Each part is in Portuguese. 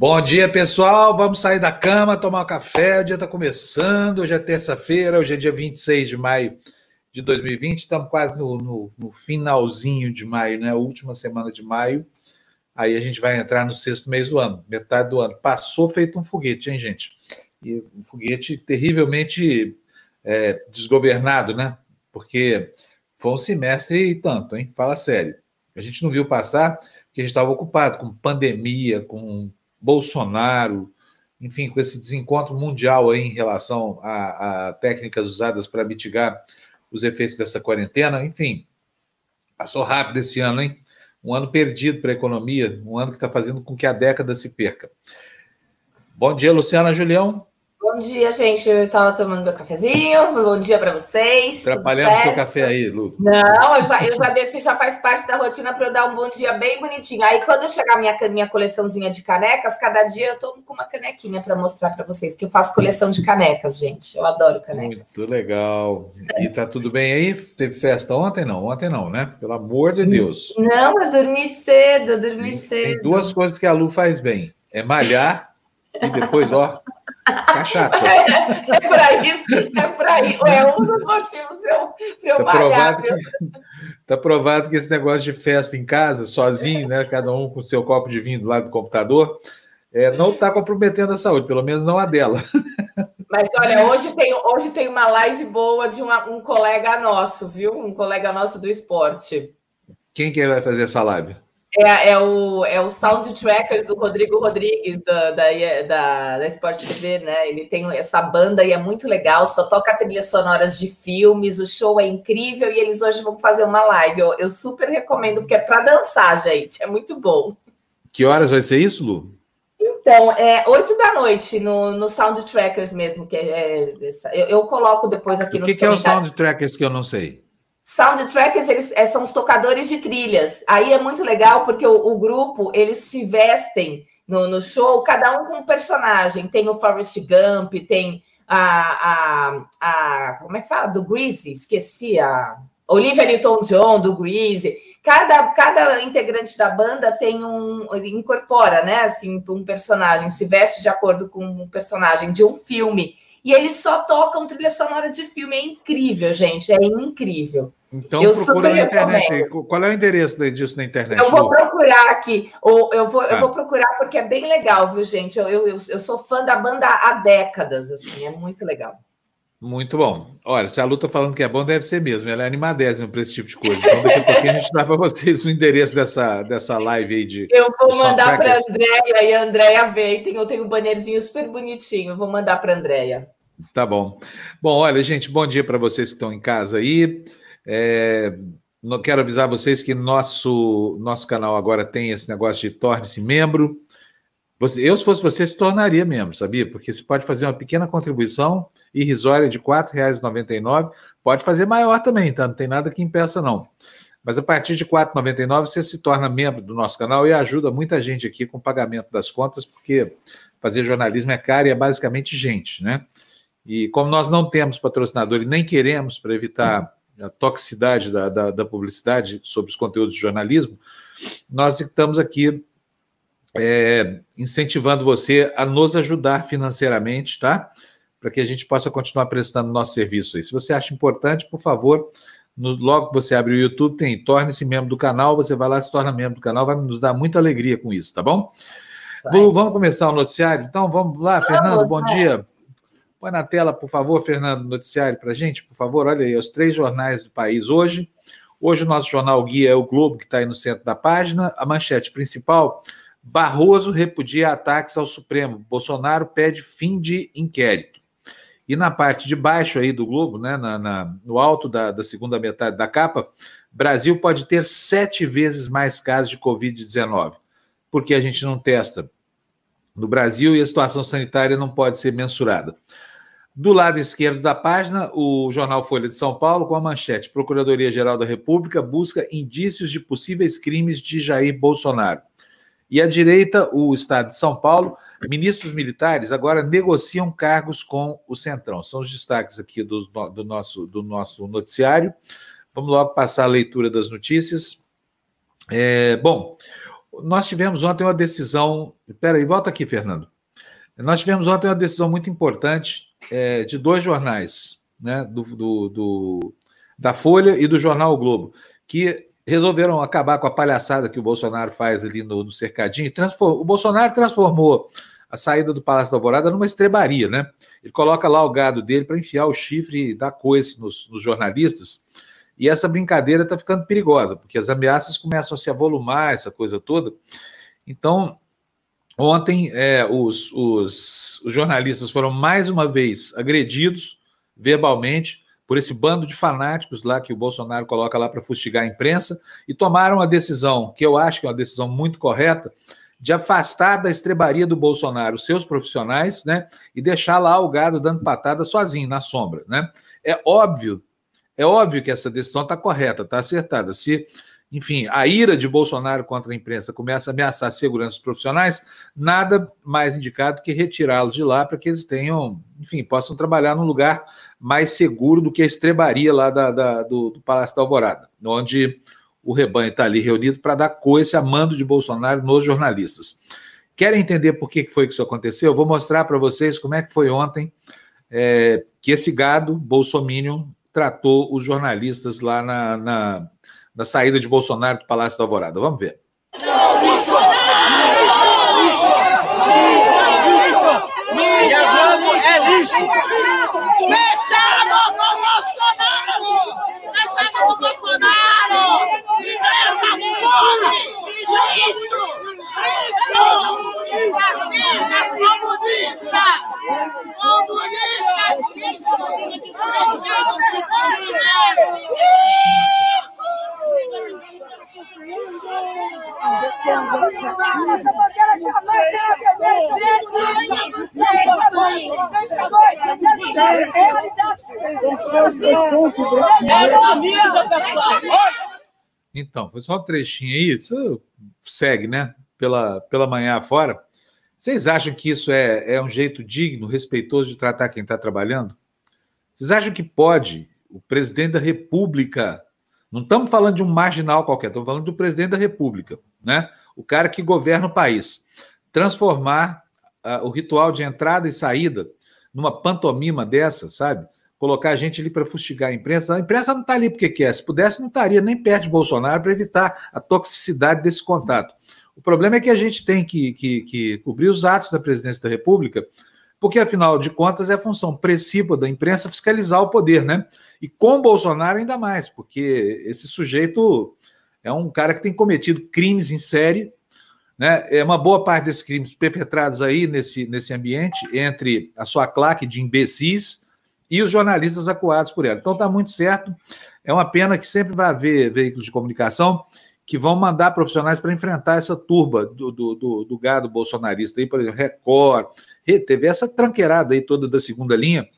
Bom dia, pessoal. Vamos sair da cama, tomar um café. O dia está começando. Hoje é terça-feira, hoje é dia 26 de maio de 2020. Estamos quase no, no, no, finalzinho de maio, né? Última semana de maio. Aí a gente vai entrar no sexto mês do ano, metade do ano. Passou feito um foguete, hein, gente? E um foguete terrivelmente é, desgovernado, né? Porque foi um semestre e tanto, hein? Fala sério. A gente não viu passar porque a gente estava ocupado com pandemia, com Bolsonaro, enfim, com esse desencontro mundial aí em relação a, a técnicas usadas para mitigar os efeitos dessa quarentena. Enfim, passou rápido esse ano, hein? Um ano perdido para a economia, um ano que está fazendo com que a década se perca. Bom dia, Luciana Julião. Bom dia, gente. Eu estava tomando meu cafezinho. Bom dia para vocês. Trabalhando o seu café aí, Lu. Não, eu já, eu já deixo, já faz parte da rotina para eu dar um bom dia bem bonitinho. Aí, quando chegar minha, minha coleçãozinha de canecas, cada dia eu tomo com uma canequinha para mostrar para vocês, que eu faço coleção de canecas, gente. Eu adoro canecas. Muito legal. E tá tudo bem aí? Teve festa ontem? Não, ontem não, né? Pelo amor de Deus. Não, eu dormi cedo, eu dormi cedo. Tem duas coisas que a Lu faz bem: é malhar e depois, ó. Tá chato. É, é para isso, é para isso. É um dos motivos para eu, eu tá malhar. Provado que, tá provado que esse negócio de festa em casa, sozinho, né? Cada um com seu copo de vinho do lado do computador, é, não está comprometendo a saúde, pelo menos não a dela. Mas olha, hoje tem, hoje tem uma live boa de uma, um colega nosso, viu? Um colega nosso do esporte. Quem que vai fazer essa live? É, é, o, é o Soundtrackers do Rodrigo Rodrigues, da, da, da, da Sport TV, né? Ele tem essa banda e é muito legal, só toca trilhas sonoras de filmes, o show é incrível e eles hoje vão fazer uma live. Eu, eu super recomendo, porque é para dançar, gente, é muito bom. Que horas vai ser isso, Lu? Então, é 8 da noite no, no Soundtrackers mesmo, que é, eu, eu coloco depois aqui no. O que, que é o Soundtrackers que eu não sei? Soundtrackers, eles é, são os tocadores de trilhas. Aí é muito legal porque o, o grupo, eles se vestem no, no, show, cada um com um personagem. Tem o Forrest Gump, tem a, a, a como é que fala? Do Greasy, esqueci a Olivia Newton-John, do Greasy. Cada, cada integrante da banda tem um, incorpora, né, assim, um personagem, se veste de acordo com um personagem de um filme. E eles só tocam trilha sonora de filme. É incrível, gente. É incrível. Então eu procura na internet. Recomendo. Qual é o endereço disso na internet? Eu vou procurar aqui. Ou eu vou, ah. eu vou procurar porque é bem legal, viu, gente? Eu, eu, eu sou fã da banda há décadas, assim, é muito legal. Muito bom. Olha, se a Lu tá falando que é bom, deve ser mesmo. Ela é animadésima para esse tipo de coisa. Então, daqui a pouquinho a gente dá para vocês o endereço dessa, dessa live aí de. Eu vou mandar para a Andréia e a Andréia vê. Tem, eu tenho um bannerzinho super bonitinho. Eu vou mandar para a Andréia. Tá bom. Bom, olha, gente, bom dia para vocês que estão em casa aí. É, não quero avisar vocês que nosso, nosso canal agora tem esse negócio de torne-se membro. Você, eu, se fosse você, se tornaria membro, sabia? Porque você pode fazer uma pequena contribuição irrisória de R$ 4,99. Pode fazer maior também, tá? Não tem nada que impeça, não. Mas a partir de R$ 4,99 você se torna membro do nosso canal e ajuda muita gente aqui com o pagamento das contas, porque fazer jornalismo é caro e é basicamente gente, né? E como nós não temos patrocinador e nem queremos para evitar a toxicidade da, da, da, publicidade sobre os conteúdos de jornalismo, nós estamos aqui é, incentivando você a nos ajudar financeiramente, tá? Para que a gente possa continuar prestando nosso serviço aí. Se você acha importante, por favor, no, logo que você abre o YouTube, tem torne-se membro do canal, você vai lá se torna membro do canal, vai nos dar muita alegria com isso, tá bom? vamos começar o noticiário? Então, vamos lá, Fernando, bom dia. Põe na tela, por favor, Fernando, noticiário para a gente, por favor. Olha aí, os três jornais do país hoje. Hoje o nosso jornal guia é o Globo, que está aí no centro da página. A manchete principal: Barroso repudia ataques ao Supremo. Bolsonaro pede fim de inquérito. E na parte de baixo aí do Globo, né, na, na, no alto da, da segunda metade da capa, Brasil pode ter sete vezes mais casos de Covid-19, porque a gente não testa no Brasil e a situação sanitária não pode ser mensurada. Do lado esquerdo da página, o jornal Folha de São Paulo, com a manchete: Procuradoria-Geral da República busca indícios de possíveis crimes de Jair Bolsonaro. E à direita, o Estado de São Paulo, ministros militares agora negociam cargos com o Centrão. São os destaques aqui do, do, nosso, do nosso noticiário. Vamos logo passar a leitura das notícias. É, bom, Nós tivemos ontem uma decisão. Espera aí, volta aqui, Fernando. Nós tivemos ontem uma decisão muito importante é, de dois jornais, né, do, do, do, da Folha e do jornal o Globo, que resolveram acabar com a palhaçada que o Bolsonaro faz ali no, no cercadinho. O Bolsonaro transformou a saída do Palácio da Alvorada numa estrebaria, né? Ele coloca lá o gado dele para enfiar o chifre da coice nos, nos jornalistas. E essa brincadeira está ficando perigosa, porque as ameaças começam a se avolumar, essa coisa toda. Então, ontem, é, os, os, os jornalistas foram mais uma vez agredidos verbalmente por esse bando de fanáticos lá que o Bolsonaro coloca lá para fustigar a imprensa e tomaram a decisão, que eu acho que é uma decisão muito correta, de afastar da estrebaria do Bolsonaro seus profissionais, né, e deixar lá o gado dando patada sozinho na sombra, né? É óbvio, é óbvio que essa decisão está correta, está acertada. Se, enfim, a ira de Bolsonaro contra a imprensa começa a ameaçar a segurança dos profissionais, nada mais indicado que retirá-los de lá para que eles tenham, enfim, possam trabalhar num lugar mais seguro do que a estrebaria lá da, da do, do Palácio da Alvorada, onde o rebanho está ali reunido para dar coice a mando de Bolsonaro nos jornalistas. Querem entender por que foi que isso aconteceu? Eu vou mostrar para vocês como é que foi ontem é, que esse gado, Bolsominion, tratou os jornalistas lá na, na, na saída de Bolsonaro do Palácio da Alvorada. Vamos ver. Minha Globo é lixo! Fechado com Bolsonaro! Fechado com Bolsonaro! Fome! Lixo! Lixo! Comunistas! Comunistas lixo! Essa bandeira jamais será Então, foi só um trechinho aí, isso segue, né? Pela, pela manhã fora. Vocês acham que isso é, é um jeito digno, respeitoso de tratar quem está trabalhando? Vocês acham que pode o presidente da República não estamos falando de um marginal qualquer, estamos falando do presidente da República, né? O cara que governa o país. Transformar uh, o ritual de entrada e saída numa pantomima dessa, sabe? Colocar a gente ali para fustigar a imprensa. A imprensa não está ali porque quer. Se pudesse, não estaria nem perto de Bolsonaro para evitar a toxicidade desse contato. O problema é que a gente tem que, que, que cobrir os atos da presidência da República porque afinal de contas é função principal da imprensa fiscalizar o poder, né? E com Bolsonaro ainda mais, porque esse sujeito é um cara que tem cometido crimes em série, né? É uma boa parte desses crimes perpetrados aí nesse, nesse ambiente entre a sua claque de imbecis e os jornalistas acuados por ela. Então está muito certo. É uma pena que sempre vai haver veículos de comunicação que vão mandar profissionais para enfrentar essa turba do, do, do, do, gado bolsonarista aí, por exemplo, Record, teve essa tranqueirada aí toda da segunda linha,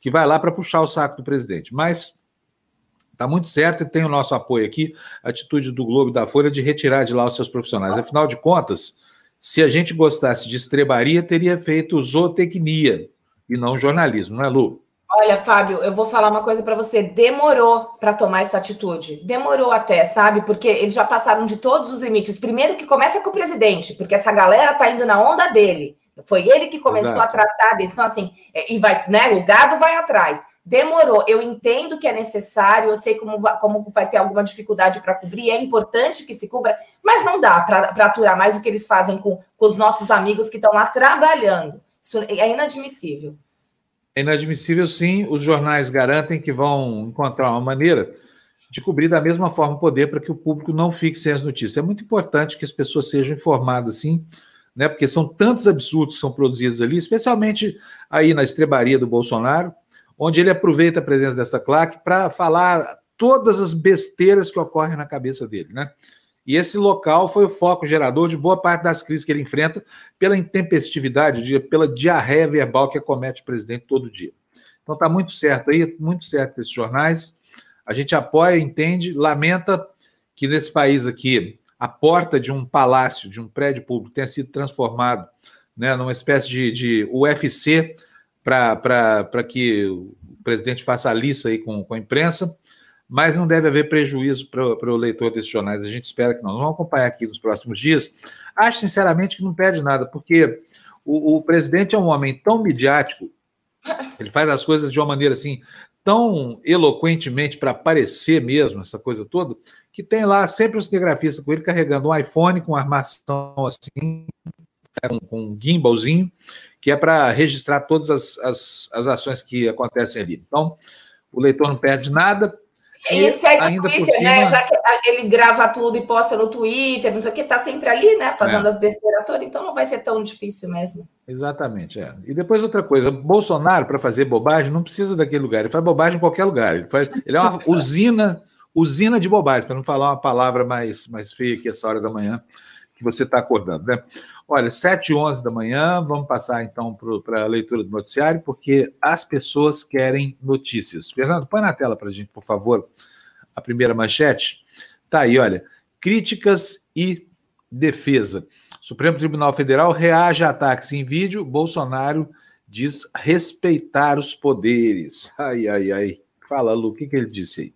que vai lá para puxar o saco do presidente. Mas está muito certo e tem o nosso apoio aqui, a atitude do Globo e da Folha de retirar de lá os seus profissionais. Afinal de contas, se a gente gostasse de estrebaria, teria feito zootecnia e não jornalismo, não é, Lu? Olha, Fábio, eu vou falar uma coisa para você. Demorou para tomar essa atitude. Demorou até, sabe? Porque eles já passaram de todos os limites. Primeiro que começa com o presidente, porque essa galera tá indo na onda dele. Foi ele que começou Exato. a tratar dele. Então, assim, é, e vai, né? O gado vai atrás. Demorou. Eu entendo que é necessário, eu sei como, como vai ter alguma dificuldade para cobrir, é importante que se cubra, mas não dá para aturar mais o que eles fazem com, com os nossos amigos que estão lá trabalhando. Isso é inadmissível. É inadmissível, sim. Os jornais garantem que vão encontrar uma maneira de cobrir da mesma forma o poder para que o público não fique sem as notícias. É muito importante que as pessoas sejam informadas, sim, né? Porque são tantos absurdos que são produzidos ali, especialmente aí na estrebaria do Bolsonaro, onde ele aproveita a presença dessa claque para falar todas as besteiras que ocorrem na cabeça dele, né? E esse local foi o foco gerador de boa parte das crises que ele enfrenta pela intempestividade, pela diarreia verbal que acomete o presidente todo dia. Então está muito certo aí, muito certo esses jornais. A gente apoia, entende, lamenta que nesse país aqui a porta de um palácio, de um prédio público, tenha sido transformado né, numa espécie de, de UFC para que o presidente faça a lista aí com, com a imprensa mas não deve haver prejuízo para o leitor desses jornais. A gente espera que não. Vamos acompanhar aqui nos próximos dias. Acho, sinceramente, que não perde nada, porque o, o presidente é um homem tão midiático, ele faz as coisas de uma maneira assim, tão eloquentemente para aparecer mesmo, essa coisa toda, que tem lá sempre um cinegrafista com ele carregando um iPhone com armação assim, com, com um gimbalzinho, que é para registrar todas as, as, as ações que acontecem ali. Então, o leitor não perde nada, e, segue ainda o Twitter, cima... né? Já que ele grava tudo e posta no Twitter, não sei o que, tá sempre ali, né? Fazendo é. as besteiras todas, então não vai ser tão difícil mesmo. Exatamente, é. E depois outra coisa, Bolsonaro, para fazer bobagem, não precisa daquele lugar, ele faz bobagem em qualquer lugar. Ele, faz, ele é uma usina, usina de bobagem, para não falar uma palavra mais, mais feia aqui essa hora da manhã que você está acordando, né? Olha, 7 e 11 da manhã, vamos passar então para a leitura do noticiário, porque as pessoas querem notícias. Fernando, põe na tela para a gente, por favor, a primeira manchete. Tá aí, olha. Críticas e defesa. Supremo Tribunal Federal reage a ataques em vídeo. Bolsonaro diz respeitar os poderes. Ai, ai, ai. Fala, Lu, o que, que ele disse aí?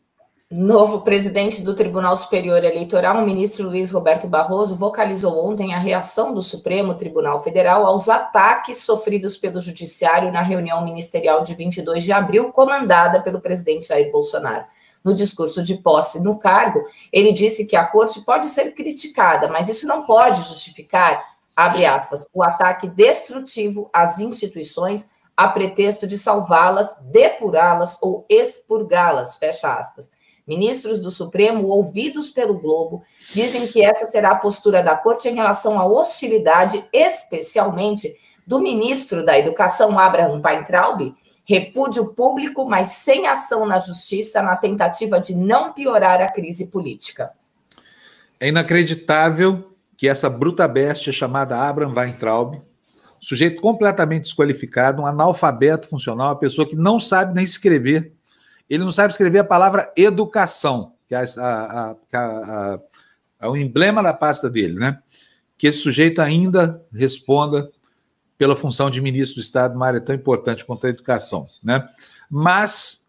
Novo presidente do Tribunal Superior Eleitoral, o ministro Luiz Roberto Barroso, vocalizou ontem a reação do Supremo Tribunal Federal aos ataques sofridos pelo Judiciário na reunião ministerial de 22 de abril, comandada pelo presidente Jair Bolsonaro. No discurso de posse no cargo, ele disse que a corte pode ser criticada, mas isso não pode justificar, abre aspas, o ataque destrutivo às instituições a pretexto de salvá-las, depurá-las ou expurgá-las, fecha aspas. Ministros do Supremo, ouvidos pelo Globo, dizem que essa será a postura da corte em relação à hostilidade, especialmente do ministro da Educação, Abraham Weintraub, repúdio público, mas sem ação na justiça na tentativa de não piorar a crise política. É inacreditável que essa bruta bestia chamada Abraham Weintraub, sujeito completamente desqualificado, um analfabeto funcional, uma pessoa que não sabe nem escrever, ele não sabe escrever a palavra educação, que é, a, a, a, é o emblema da pasta dele, né? Que esse sujeito ainda responda pela função de ministro do Estado numa área tão importante quanto a educação, né? Mas,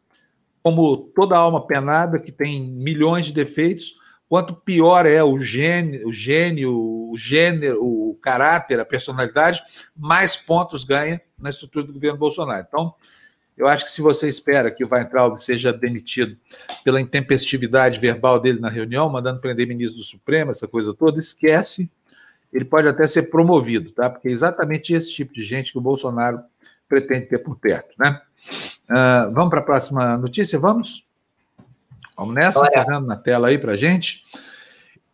como toda alma penada que tem milhões de defeitos, quanto pior é o gênio, o gênio, o gênero, o caráter, a personalidade, mais pontos ganha na estrutura do governo Bolsonaro. Então, eu acho que se você espera que o Weintraub seja demitido pela intempestividade verbal dele na reunião, mandando prender ministro do Supremo, essa coisa toda, esquece. Ele pode até ser promovido, tá? Porque é exatamente esse tipo de gente que o Bolsonaro pretende ter por perto, né? Uh, vamos para a próxima notícia? Vamos? Vamos nessa, Fernando, na tela aí para gente.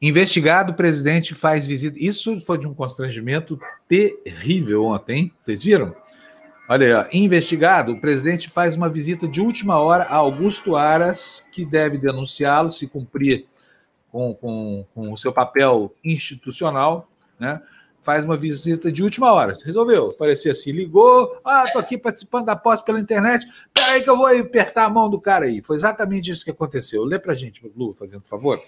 Investigado, o presidente faz visita. Isso foi de um constrangimento terrível ontem, vocês viram? Olha aí, ó. investigado, o presidente faz uma visita de última hora a Augusto Aras, que deve denunciá-lo se cumprir com, com, com o seu papel institucional, né? Faz uma visita de última hora. Resolveu aparecer assim, ligou. Ah, tô aqui participando da posse pela internet. Peraí que eu vou apertar a mão do cara aí. Foi exatamente isso que aconteceu. Lê pra gente, Lu, fazendo favor.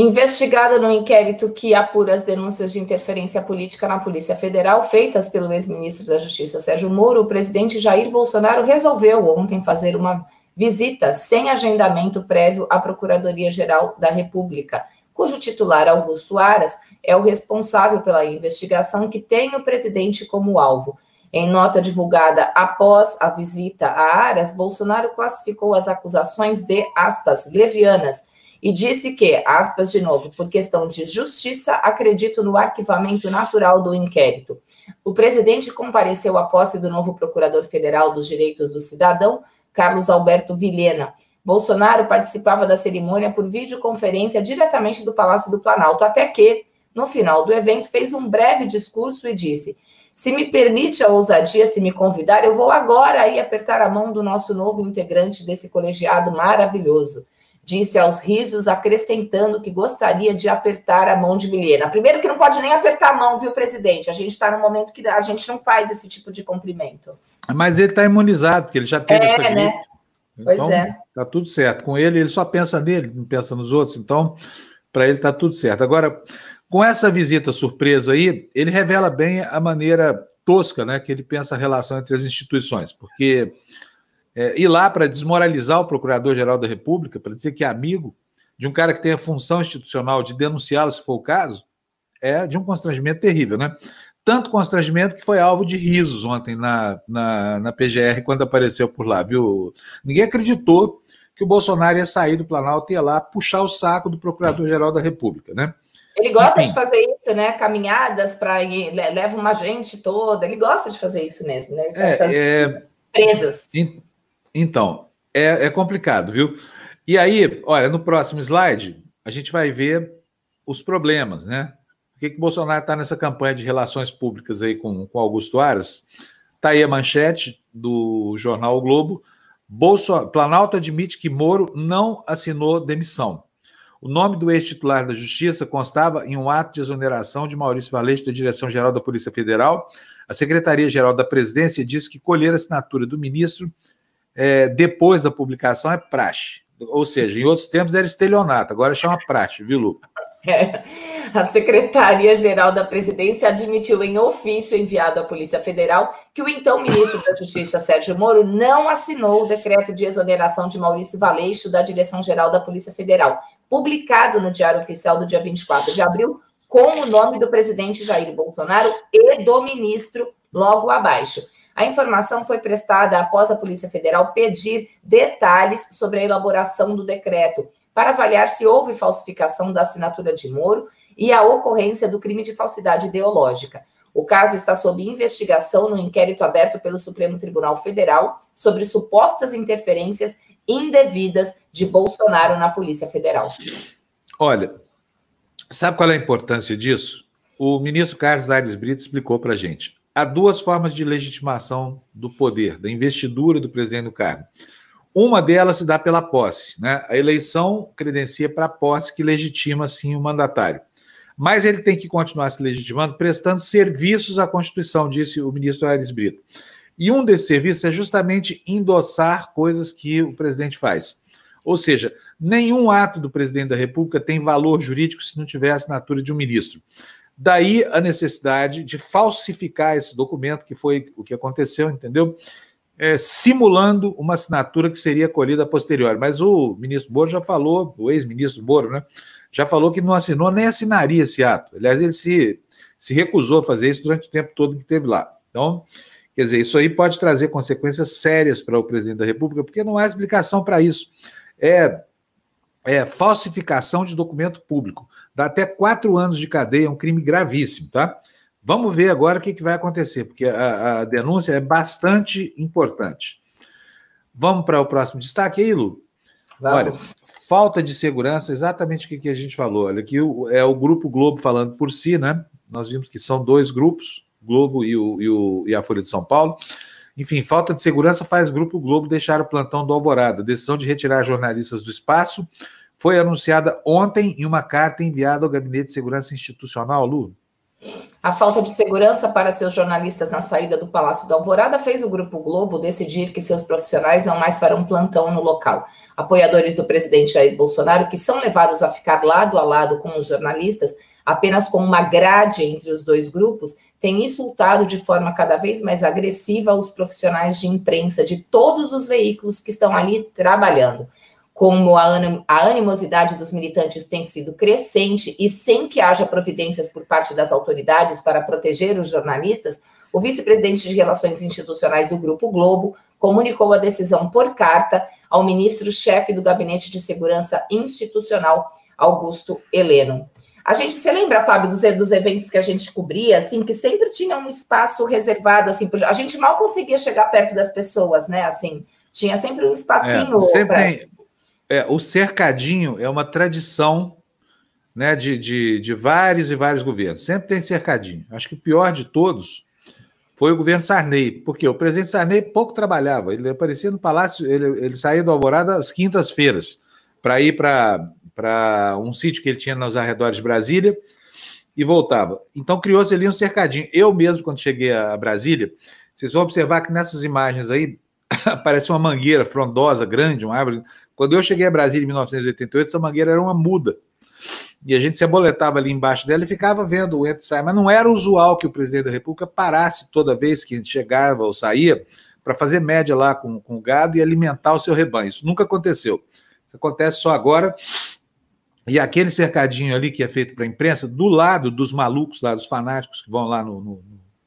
Investigado no inquérito que apura as denúncias de interferência política na Polícia Federal feitas pelo ex-ministro da Justiça Sérgio Moro, o presidente Jair Bolsonaro resolveu ontem fazer uma visita sem agendamento prévio à Procuradoria-Geral da República, cujo titular Augusto Aras é o responsável pela investigação que tem o presidente como alvo. Em nota divulgada após a visita a Aras, Bolsonaro classificou as acusações de aspas levianas e disse que, aspas de novo, por questão de justiça, acredito no arquivamento natural do inquérito. O presidente compareceu à posse do novo procurador federal dos direitos do cidadão, Carlos Alberto Vilhena. Bolsonaro participava da cerimônia por videoconferência diretamente do Palácio do Planalto, até que, no final do evento, fez um breve discurso e disse: Se me permite a ousadia, se me convidar, eu vou agora aí apertar a mão do nosso novo integrante desse colegiado maravilhoso disse aos risos, acrescentando que gostaria de apertar a mão de Vilhena. Primeiro que não pode nem apertar a mão, viu, presidente? A gente está no momento que a gente não faz esse tipo de cumprimento. Mas ele está imunizado, porque ele já teve é, essa né? Pois então, é. Tá tudo certo. Com ele, ele só pensa nele, não pensa nos outros. Então, para ele está tudo certo. Agora, com essa visita surpresa aí, ele revela bem a maneira tosca, né, que ele pensa a relação entre as instituições, porque é, ir lá para desmoralizar o Procurador-Geral da República, para dizer que é amigo de um cara que tem a função institucional de denunciá-lo, se for o caso, é de um constrangimento terrível, né? Tanto constrangimento que foi alvo de risos ontem na, na, na PGR quando apareceu por lá, viu? Ninguém acreditou que o Bolsonaro ia sair do Planalto e ia lá puxar o saco do Procurador-Geral da República, né? Ele gosta Enfim. de fazer isso, né? Caminhadas para leva uma gente toda. Ele gosta de fazer isso mesmo, né? É, Essas é, presas. Então, é, é complicado, viu? E aí, olha, no próximo slide, a gente vai ver os problemas, né? Por que, que Bolsonaro está nessa campanha de relações públicas aí com, com Augusto Aras? Está aí a manchete do jornal o Globo. Bolso... Planalto admite que Moro não assinou demissão. O nome do ex-titular da Justiça constava em um ato de exoneração de Maurício Valente da Direção-Geral da Polícia Federal. A Secretaria-Geral da Presidência disse que colher a assinatura do ministro é, depois da publicação é praxe. Ou seja, em outros tempos era estelionato, agora chama praxe, viu, Lu? É. A Secretaria-Geral da Presidência admitiu em ofício enviado à Polícia Federal que o então ministro da Justiça, Sérgio Moro, não assinou o decreto de exoneração de Maurício Valeixo da Direção-Geral da Polícia Federal, publicado no Diário Oficial do dia 24 de abril, com o nome do presidente Jair Bolsonaro e do ministro logo abaixo. A informação foi prestada após a Polícia Federal pedir detalhes sobre a elaboração do decreto, para avaliar se houve falsificação da assinatura de Moro e a ocorrência do crime de falsidade ideológica. O caso está sob investigação no inquérito aberto pelo Supremo Tribunal Federal sobre supostas interferências indevidas de Bolsonaro na Polícia Federal. Olha, sabe qual é a importância disso? O ministro Carlos Aires Brito explicou para a gente há duas formas de legitimação do poder, da investidura do presidente do cargo. Uma delas se dá pela posse, né? A eleição credencia para a posse que legitima sim o mandatário. Mas ele tem que continuar se legitimando prestando serviços à Constituição, disse o ministro Aires Brito. E um desses serviços é justamente endossar coisas que o presidente faz. Ou seja, nenhum ato do presidente da República tem valor jurídico se não tiver a assinatura de um ministro. Daí a necessidade de falsificar esse documento, que foi o que aconteceu, entendeu? É, simulando uma assinatura que seria colhida a posteriori. Mas o ministro Moro já falou, o ex-ministro Moro, né? Já falou que não assinou nem assinaria esse ato. Aliás, ele se, se recusou a fazer isso durante o tempo todo que esteve lá. Então, quer dizer, isso aí pode trazer consequências sérias para o presidente da República, porque não há explicação para isso. É, é falsificação de documento público dá até quatro anos de cadeia, é um crime gravíssimo, tá? Vamos ver agora o que, que vai acontecer, porque a, a denúncia é bastante importante. Vamos para o próximo destaque aí, Lu? Vamos. Olha, falta de segurança, exatamente o que, que a gente falou. Olha, aqui é o Grupo Globo falando por si, né? Nós vimos que são dois grupos, Globo e, o, e, o, e a Folha de São Paulo. Enfim, falta de segurança faz Grupo Globo deixar o plantão do Alvorada. Decisão de retirar jornalistas do espaço foi anunciada ontem em uma carta enviada ao Gabinete de Segurança Institucional, Lu. A falta de segurança para seus jornalistas na saída do Palácio do Alvorada fez o Grupo Globo decidir que seus profissionais não mais farão plantão no local. Apoiadores do presidente Jair Bolsonaro, que são levados a ficar lado a lado com os jornalistas, apenas com uma grade entre os dois grupos, têm insultado de forma cada vez mais agressiva os profissionais de imprensa de todos os veículos que estão ali trabalhando como a, animosidade dos militantes tem sido crescente e sem que haja providências por parte das autoridades para proteger os jornalistas, o vice-presidente de Relações Institucionais do Grupo Globo comunicou a decisão por carta ao ministro-chefe do Gabinete de Segurança Institucional, Augusto Heleno. A gente se lembra, Fábio, dos, dos eventos que a gente cobria, assim, que sempre tinha um espaço reservado, assim, a gente mal conseguia chegar perto das pessoas, né, assim, tinha sempre um espacinho. É, sempre pra... tem é, o cercadinho é uma tradição né, de, de, de, vários e vários governos. Sempre tem cercadinho. Acho que o pior de todos foi o governo Sarney, porque o presidente Sarney pouco trabalhava. Ele aparecia no palácio, ele, ele saía do Alvorada às quintas-feiras para ir para um sítio que ele tinha nos arredores de Brasília e voltava. Então criou-se ali um cercadinho. Eu mesmo, quando cheguei a Brasília, vocês vão observar que nessas imagens aí aparece uma mangueira frondosa, grande, uma árvore quando eu cheguei a Brasília em 1988, essa mangueira era uma muda. E a gente se aboletava ali embaixo dela e ficava vendo o entra e sai. Mas não era usual que o presidente da República parasse toda vez que chegava ou saía para fazer média lá com, com o gado e alimentar o seu rebanho. Isso nunca aconteceu. Isso acontece só agora. E aquele cercadinho ali que é feito para a imprensa, do lado dos malucos lá, dos fanáticos que vão lá no, no,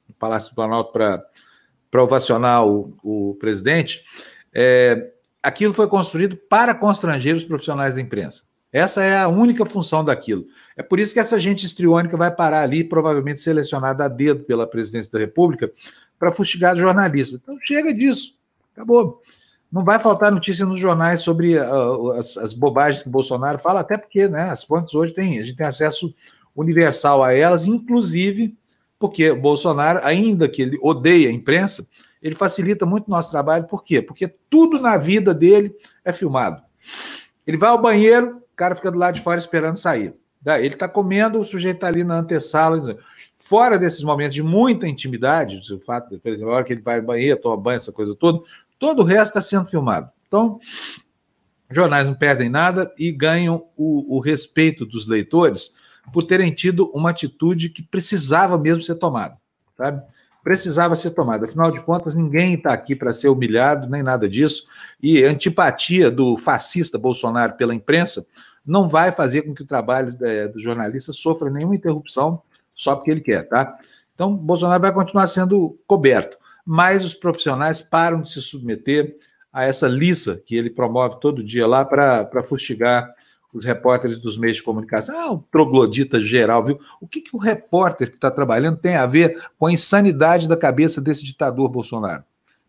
no Palácio do Planalto para ovacionar o, o presidente, é, aquilo foi construído para constranger os profissionais da imprensa. Essa é a única função daquilo. É por isso que essa gente histriônica vai parar ali, provavelmente selecionada a dedo pela presidência da República, para fustigar jornalistas. Então chega disso. Acabou. Não vai faltar notícia nos jornais sobre uh, as, as, bobagens que Bolsonaro fala, até porque né, as fontes hoje têm, a gente tem acesso universal a elas, inclusive porque o Bolsonaro, ainda que ele odeia a imprensa, ele facilita muito o nosso trabalho. Por quê? Porque tudo na vida dele é filmado. Ele vai ao banheiro, o cara fica do lado de fora esperando sair. Ele está comendo, o sujeito está ali na antessala. Fora desses momentos de muita intimidade, o fato, por exemplo, a hora que ele vai ao banheiro, toma banho, essa coisa toda, todo o resto está sendo filmado. Então, jornais não perdem nada e ganham o, o respeito dos leitores por terem tido uma atitude que precisava mesmo ser tomada, sabe? Precisava ser tomada. Afinal de contas, ninguém está aqui para ser humilhado, nem nada disso. E a antipatia do fascista Bolsonaro pela imprensa não vai fazer com que o trabalho é, do jornalista sofra nenhuma interrupção só porque ele quer, tá? Então, Bolsonaro vai continuar sendo coberto, mas os profissionais param de se submeter a essa lista que ele promove todo dia lá para fustigar os repórteres dos meios de comunicação. Ah, um troglodita geral, viu? O que, que o repórter que está trabalhando tem a ver com a insanidade da cabeça desse ditador Bolsonaro?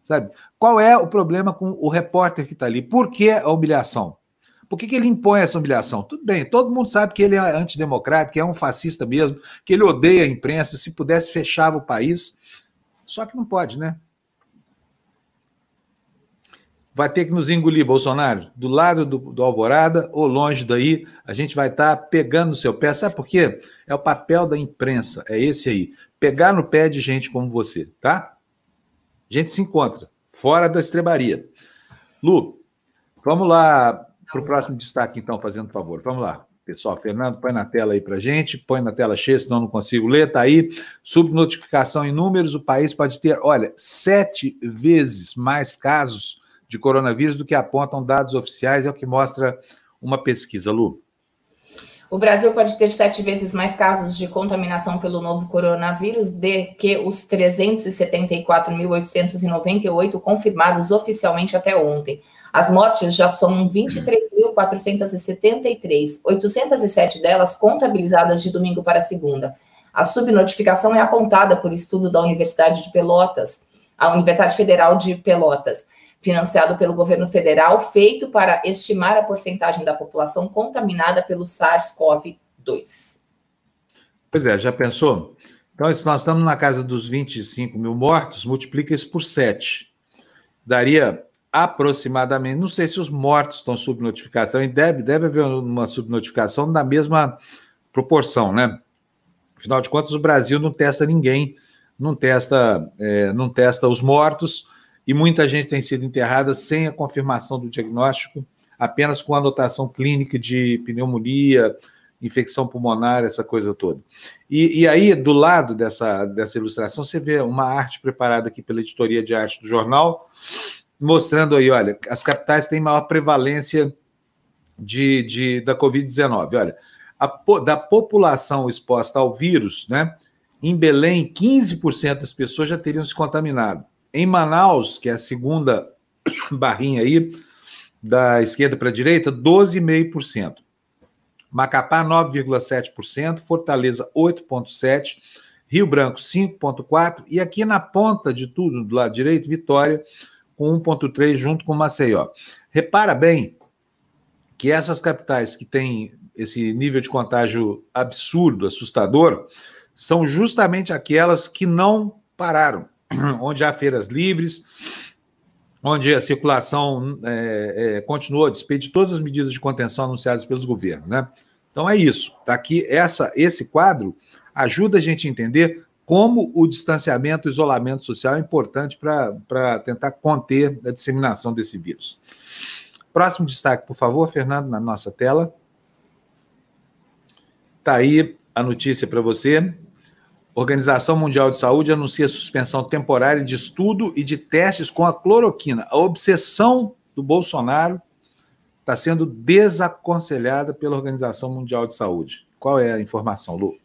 Sabe? Qual é o problema com o repórter que está ali? Por que a humilhação? Por que, que ele impõe essa humilhação? Tudo bem, todo mundo sabe que ele é antidemocrático, que é um fascista mesmo, que ele odeia a imprensa, se pudesse fechava o país. Só que não pode, né? Vai ter que nos engolir, Bolsonaro, do lado do, do, Alvorada ou longe daí, a gente vai estar tá pegando no seu pé. Sabe por quê? É o papel da imprensa, é esse aí. Pegar no pé de gente como você, tá? A gente se encontra, fora da estrebaria. Lu, vamos lá para o próximo destaque, então, fazendo favor. Vamos lá. Pessoal, Fernando, põe na tela aí para gente, põe na tela cheia, senão não consigo ler, tá aí. Subnotificação em números, o país pode ter, olha, sete vezes mais casos de coronavírus do que apontam dados oficiais, é o que mostra uma pesquisa, Lu. O Brasil pode ter sete vezes mais casos de contaminação pelo novo coronavírus de que os 374.898 confirmados oficialmente até ontem. As mortes já somam 23.473, 807 delas contabilizadas de domingo para segunda. A subnotificação é apontada por estudo da Universidade de Pelotas, a Universidade Federal de Pelotas financiado pelo governo federal, feito para estimar a porcentagem da população contaminada pelo SARS-CoV-2. Pois é, já pensou? Então, se nós estamos na casa dos 25 mil mortos, multiplica isso por 7. Daria aproximadamente, não sei se os mortos estão sob notificação, e deve, deve haver uma subnotificação na mesma proporção, né? Afinal de contas, o Brasil não testa ninguém, não testa, é, não testa os mortos, e muita gente tem sido enterrada sem a confirmação do diagnóstico, apenas com anotação clínica de pneumonia, infecção pulmonar, essa coisa toda. E, e, aí, do lado dessa, dessa ilustração, você vê uma arte preparada aqui pela editoria de arte do jornal, mostrando aí, olha, as capitais têm maior prevalência de, de da Covid-19. Olha, a, da população exposta ao vírus, né? Em Belém, 15% das pessoas já teriam se contaminado. Em Manaus, que é a segunda barrinha aí, da esquerda para a direita, 12,5%. Macapá, 9,7%, Fortaleza, 8,7%, Rio Branco, 5,4%, e aqui na ponta de tudo, do lado direito, Vitória, com 1,3%, junto com Maceió. Repara bem que essas capitais que têm esse nível de contágio absurdo, assustador, são justamente aquelas que não pararam. onde há feiras livres, onde a circulação é, é, continuou a despeito de todas as medidas de contenção anunciadas pelos governos, né? Então é isso. Tá aqui essa esse quadro ajuda a gente a entender como o distanciamento, o isolamento social é importante para tentar conter a disseminação desse vírus. Próximo destaque, por favor, Fernando, na nossa tela. Está aí a notícia para você. Organização Mundial de Saúde anuncia suspensão temporária de estudo e de testes com a cloroquina. A obsessão do Bolsonaro está sendo desaconselhada pela Organização Mundial de Saúde. Qual é a informação, Lu?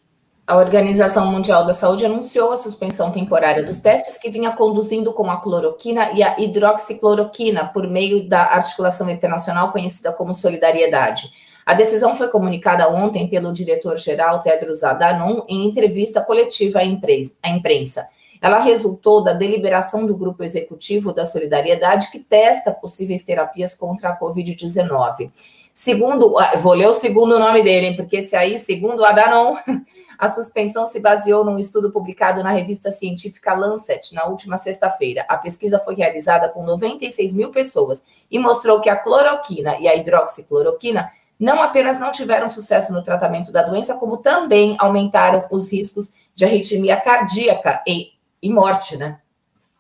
A Organização Mundial da Saúde anunciou a suspensão temporária dos testes que vinha conduzindo com a cloroquina e a hidroxicloroquina por meio da articulação internacional conhecida como Solidariedade. A decisão foi comunicada ontem pelo diretor-geral Tedros Adhanom em entrevista coletiva à imprensa. Ela resultou da deliberação do grupo executivo da Solidariedade que testa possíveis terapias contra a Covid-19. Segundo, ah, vou ler o segundo nome dele, porque esse aí, segundo Adhanom, a suspensão se baseou num estudo publicado na revista científica Lancet na última sexta-feira. A pesquisa foi realizada com 96 mil pessoas e mostrou que a cloroquina e a hidroxicloroquina não apenas não tiveram sucesso no tratamento da doença, como também aumentaram os riscos de arritmia cardíaca e, e morte, né?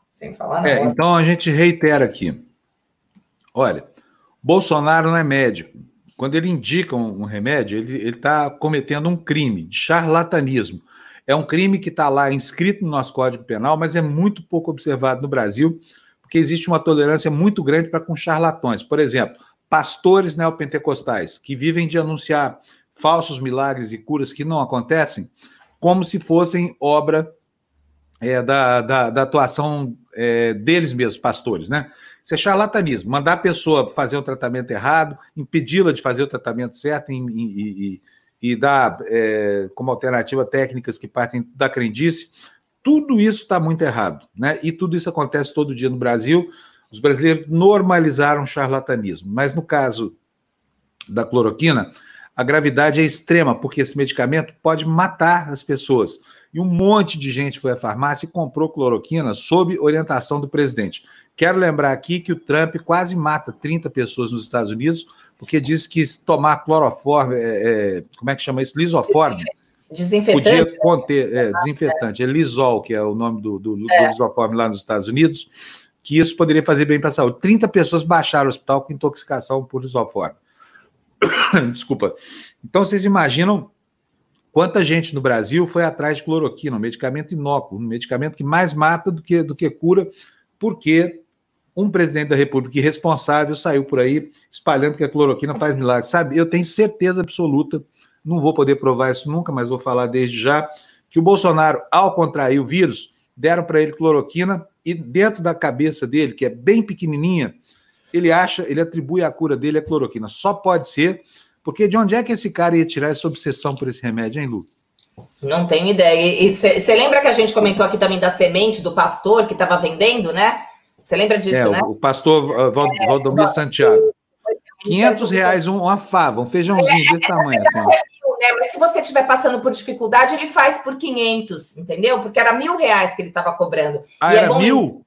Sem falar na é. Então a gente reitera aqui. Olha, Bolsonaro não é médico. Quando ele indica um, um remédio, ele está cometendo um crime de charlatanismo. É um crime que está lá inscrito no nosso Código Penal, mas é muito pouco observado no Brasil, porque existe uma tolerância muito grande para com charlatões. Por exemplo, pastores neopentecostais que vivem de anunciar falsos milagres e curas que não acontecem, como se fossem obra é, da, da, da, atuação é, deles mesmos, pastores, né? Isso é charlatanismo. Mandar a pessoa fazer o tratamento errado, impedi-la de fazer o tratamento certo e, e, e, e dar é, como alternativa técnicas que partem da crendice. Tudo isso está muito errado, né? E tudo isso acontece todo dia no Brasil. Os brasileiros normalizaram o charlatanismo, mas no caso da cloroquina, a gravidade é extrema, porque esse medicamento pode matar as pessoas. E um monte de gente foi à farmácia e comprou cloroquina sob orientação do presidente. Quero lembrar aqui que o Trump quase mata 30 pessoas nos Estados Unidos, porque disse que tomar cloroforme, é, é, como é que chama isso? Lisoforme. Desinfetante. Podia conter, é, desinfetante, é lisol, que é o nome do, do, do é. lisoforme lá nos Estados Unidos que isso poderia fazer bem para a saúde. 30 pessoas baixaram o hospital com intoxicação por isoforme. Desculpa. Então, vocês imaginam quanta gente no Brasil foi atrás de cloroquina, um medicamento inócuo, um medicamento que mais mata do que, do que cura, porque um presidente da República irresponsável saiu por aí espalhando que a cloroquina faz milagre. Sabe, eu tenho certeza absoluta, não vou poder provar isso nunca, mas vou falar desde já, que o Bolsonaro, ao contrair o vírus, deram para ele cloroquina e dentro da cabeça dele, que é bem pequenininha, ele acha, ele atribui a cura dele à cloroquina. Só pode ser, porque de onde é que esse cara ia tirar essa obsessão por esse remédio, hein, Lu? Não tenho ideia. E você lembra que a gente comentou aqui também da semente do pastor que estava vendendo, né? Você lembra disso, é, né? O pastor Val, é, Valdomiro Santiago. 500 reais uma fava, um feijãozinho é, desse tamanho. Assim né? Mas se você estiver passando por dificuldade, ele faz por 500, entendeu? Porque era mil reais que ele estava cobrando. Ah, e é era é mil? Era mil,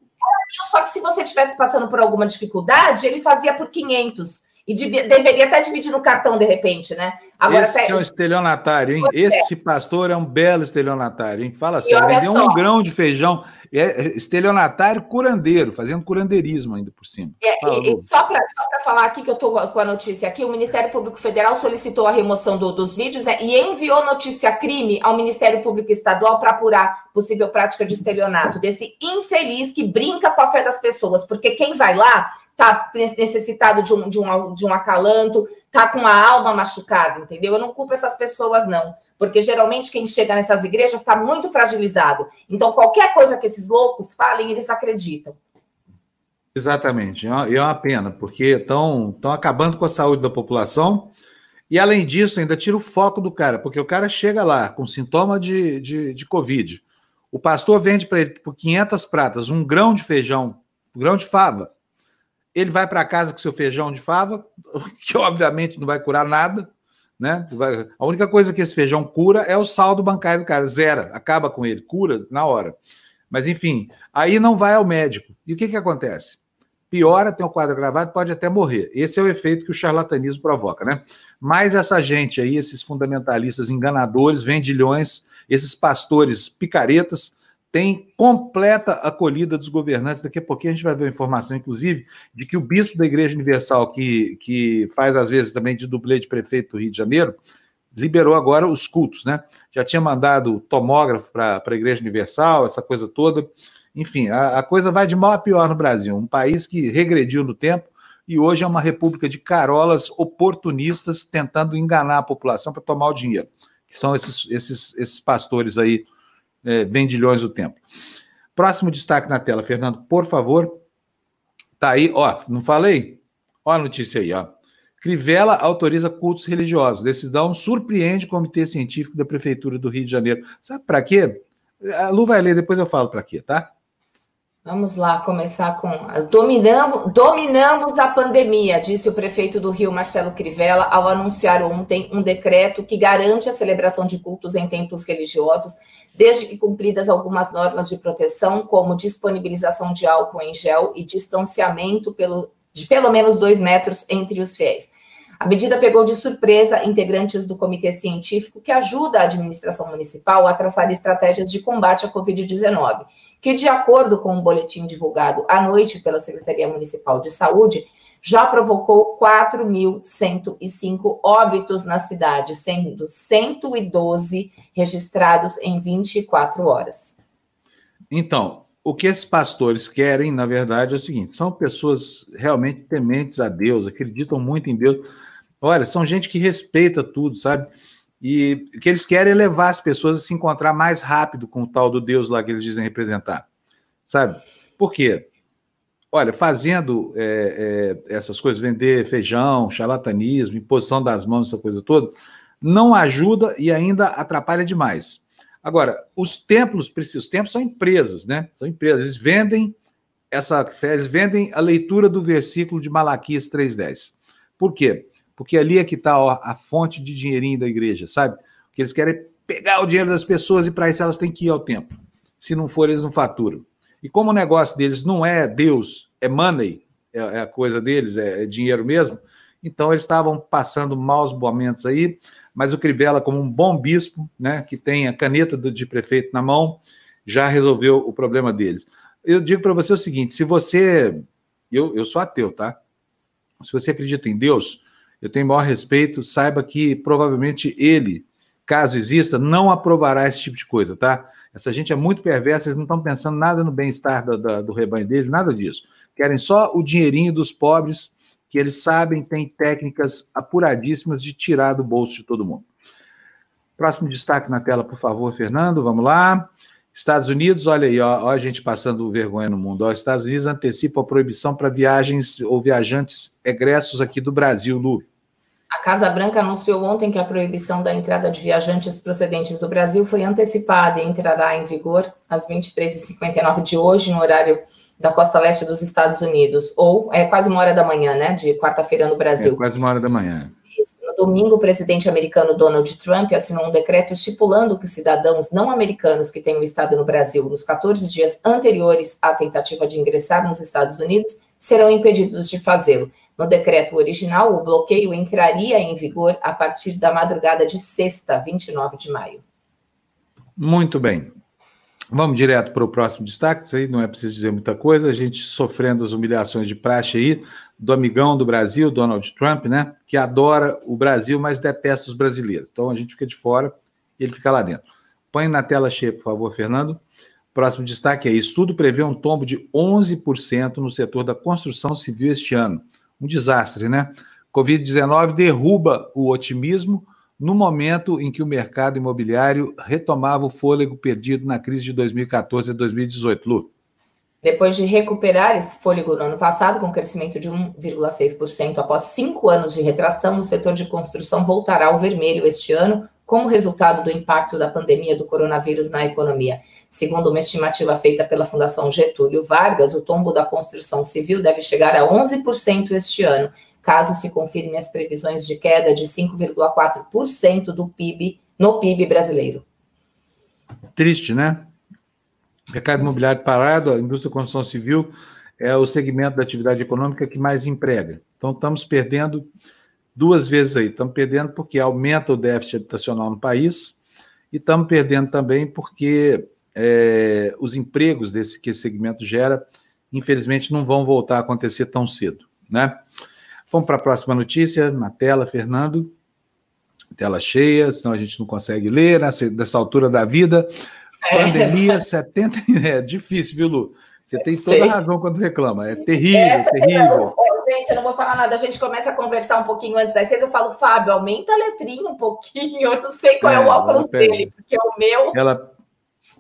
só que se você estivesse passando por alguma dificuldade, ele fazia por 500. E devia, deveria até dividir no cartão, de repente, né? Agora, Esse até... é um estelionatário, hein? Esse pastor é um belo estelionatário, hein? Fala sério, vendeu um grão de feijão. É, é estelionatário curandeiro, fazendo curandeirismo ainda por cima. É, e, e, só para falar aqui que eu estou com a notícia aqui, o Ministério Público Federal solicitou a remoção do, dos vídeos né, e enviou notícia crime ao Ministério Público Estadual para apurar possível prática de estelionato desse infeliz que brinca com a fé das pessoas, porque quem vai lá está necessitado de um, de, um, de um acalanto, está com a alma machucada, entendeu? Eu não culpo essas pessoas, não porque geralmente quem chega nessas igrejas está muito fragilizado. Então, qualquer coisa que esses loucos falem, eles acreditam. Exatamente. E é uma pena, porque estão acabando com a saúde da população. E, além disso, ainda tira o foco do cara, porque o cara chega lá com sintoma de, de, de Covid. O pastor vende para ele por 500 pratas um grão de feijão, um grão de fava. Ele vai para casa com seu feijão de fava, que obviamente não vai curar nada, né? A única coisa que esse feijão cura é o saldo bancário do cara, zera, acaba com ele, cura na hora. Mas enfim, aí não vai ao médico. E o que, que acontece? Piora, tem o quadro gravado, pode até morrer. Esse é o efeito que o charlatanismo provoca, né? Mas essa gente aí, esses fundamentalistas enganadores, vendilhões, esses pastores picaretas, tem completa acolhida dos governantes. Daqui a pouquinho a gente vai ver a informação, inclusive, de que o bispo da Igreja Universal, que, que faz às vezes também de dublê de prefeito do Rio de Janeiro, liberou agora os cultos, né? Já tinha mandado tomógrafo para a Igreja Universal, essa coisa toda. Enfim, a, a, coisa vai de mal a pior no Brasil. Um país que regrediu no tempo e hoje é uma república de carolas oportunistas tentando enganar a população para tomar o dinheiro, que são esses, esses, esses pastores aí, é, vendilhões do tempo. Próximo destaque na tela, Fernando, por favor. Tá aí, ó, não falei? Ó a notícia aí, ó. Crivella autoriza cultos religiosos. Decisão surpreende o Comitê Científico da Prefeitura do Rio de Janeiro. Sabe para quê? A Lu vai ler, depois eu falo para quê, tá? Vamos lá começar com dominamos, dominamos a pandemia, disse o prefeito do Rio, Marcelo Crivella, ao anunciar ontem um decreto que garante a celebração de cultos em templos religiosos, desde que cumpridas algumas normas de proteção, como disponibilização de álcool em gel e distanciamento pelo, de pelo menos dois metros entre os fiéis. A medida pegou de surpresa integrantes do comitê científico que ajuda a administração municipal a traçar estratégias de combate à Covid-19, que, de acordo com um boletim divulgado à noite pela Secretaria Municipal de Saúde, já provocou 4.105 óbitos na cidade, sendo 112 registrados em 24 horas. Então, o que esses pastores querem, na verdade, é o seguinte: são pessoas realmente tementes a Deus, acreditam muito em Deus Olha, são gente que respeita tudo, sabe? E que eles querem levar as pessoas a se encontrar mais rápido com o tal do Deus lá que eles dizem representar, sabe? Por quê? Olha, fazendo é, é, essas coisas, vender feijão, charlatanismo, imposição das mãos, essa coisa toda, não ajuda e ainda atrapalha demais. Agora, os templos, os templos são empresas, né? São empresas, eles vendem essa eles vendem a leitura do versículo de Malaquias 3:10. Por quê? Porque ali é que está a fonte de dinheirinho da igreja, sabe? Que eles querem pegar o dinheiro das pessoas e para isso elas têm que ir ao templo. Se não for, eles não faturam. E como o negócio deles não é Deus, é money, é, é a coisa deles, é, é dinheiro mesmo, então eles estavam passando maus momentos aí, mas o Crivella, como um bom bispo, né, que tem a caneta de prefeito na mão, já resolveu o problema deles. Eu digo para você o seguinte: se você. Eu, eu sou ateu, tá? Se você acredita em Deus, eu tenho maior respeito, saiba que provavelmente ele, caso exista, não aprovará esse tipo de coisa, tá? Essa gente é muito perversa, eles não estão pensando nada no bem-estar do, do, do rebanho deles, nada disso. Querem só o dinheirinho dos pobres, que eles sabem, têm técnicas apuradíssimas de tirar do bolso de todo mundo. Próximo destaque na tela, por favor, Fernando, vamos lá. Estados Unidos, olha aí, ó, ó, a gente passando vergonha no mundo. Ó, Estados Unidos antecipa a proibição para viagens ou viajantes egressos aqui do Brasil, Lu. A Casa Branca anunciou ontem que a proibição da entrada de viajantes procedentes do Brasil foi antecipada e entrará em vigor às 23h59 de hoje, no horário da costa leste dos Estados Unidos, ou é quase uma hora da manhã, né, de quarta-feira no Brasil. É quase uma hora da manhã. Isso. No domingo, o presidente americano Donald Trump assinou um decreto estipulando que cidadãos não americanos que tenham estado no Brasil nos 14 dias anteriores à tentativa de ingressar nos Estados Unidos serão impedidos de fazê-lo. No decreto original, o bloqueio entraria em vigor a partir da madrugada de sexta, 29 de maio. Muito bem. Vamos direto para o próximo destaque, isso aí não é preciso dizer muita coisa, a gente sofrendo as humilhações de praxe aí, do amigão do Brasil, Donald Trump, né, que adora o Brasil, mas detesta os brasileiros. Então a gente fica de fora e ele fica lá dentro. Põe na tela cheia, por favor, Fernando. Próximo destaque é: estudo prevê um tombo de 11% no setor da construção civil este ano um desastre, né? Covid-19 derruba o otimismo no momento em que o mercado imobiliário retomava o fôlego perdido na crise de 2014 e 2018. Lu. Depois de recuperar esse fôlego no ano passado, com crescimento de 1,6% após cinco anos de retração, o setor de construção voltará ao vermelho este ano, como resultado do impacto da pandemia do coronavírus na economia. Segundo uma estimativa feita pela Fundação Getúlio Vargas, o tombo da construção civil deve chegar a 11% este ano, caso se confirmem as previsões de queda de 5,4% do PIB no PIB brasileiro. Triste, né? Mercado imobiliário parado, a indústria da construção civil é o segmento da atividade econômica que mais emprega. Então, estamos perdendo duas vezes aí. Estamos perdendo porque aumenta o déficit habitacional no país e estamos perdendo também porque é, os empregos desse que esse segmento gera, infelizmente, não vão voltar a acontecer tão cedo, né? Vamos para a próxima notícia na tela, Fernando. tela cheia, senão a gente não consegue ler nessa, nessa altura da vida. É. Pandemia 70. É difícil, viu, Lu? Você tem toda Sei. a razão quando reclama. É terrível, é, terrível. Gente, eu não vou falar nada. A gente começa a conversar um pouquinho antes das seis. Eu falo, Fábio, aumenta a letrinha um pouquinho. Eu não sei qual é, é o óculos dele, porque o meu. Ela...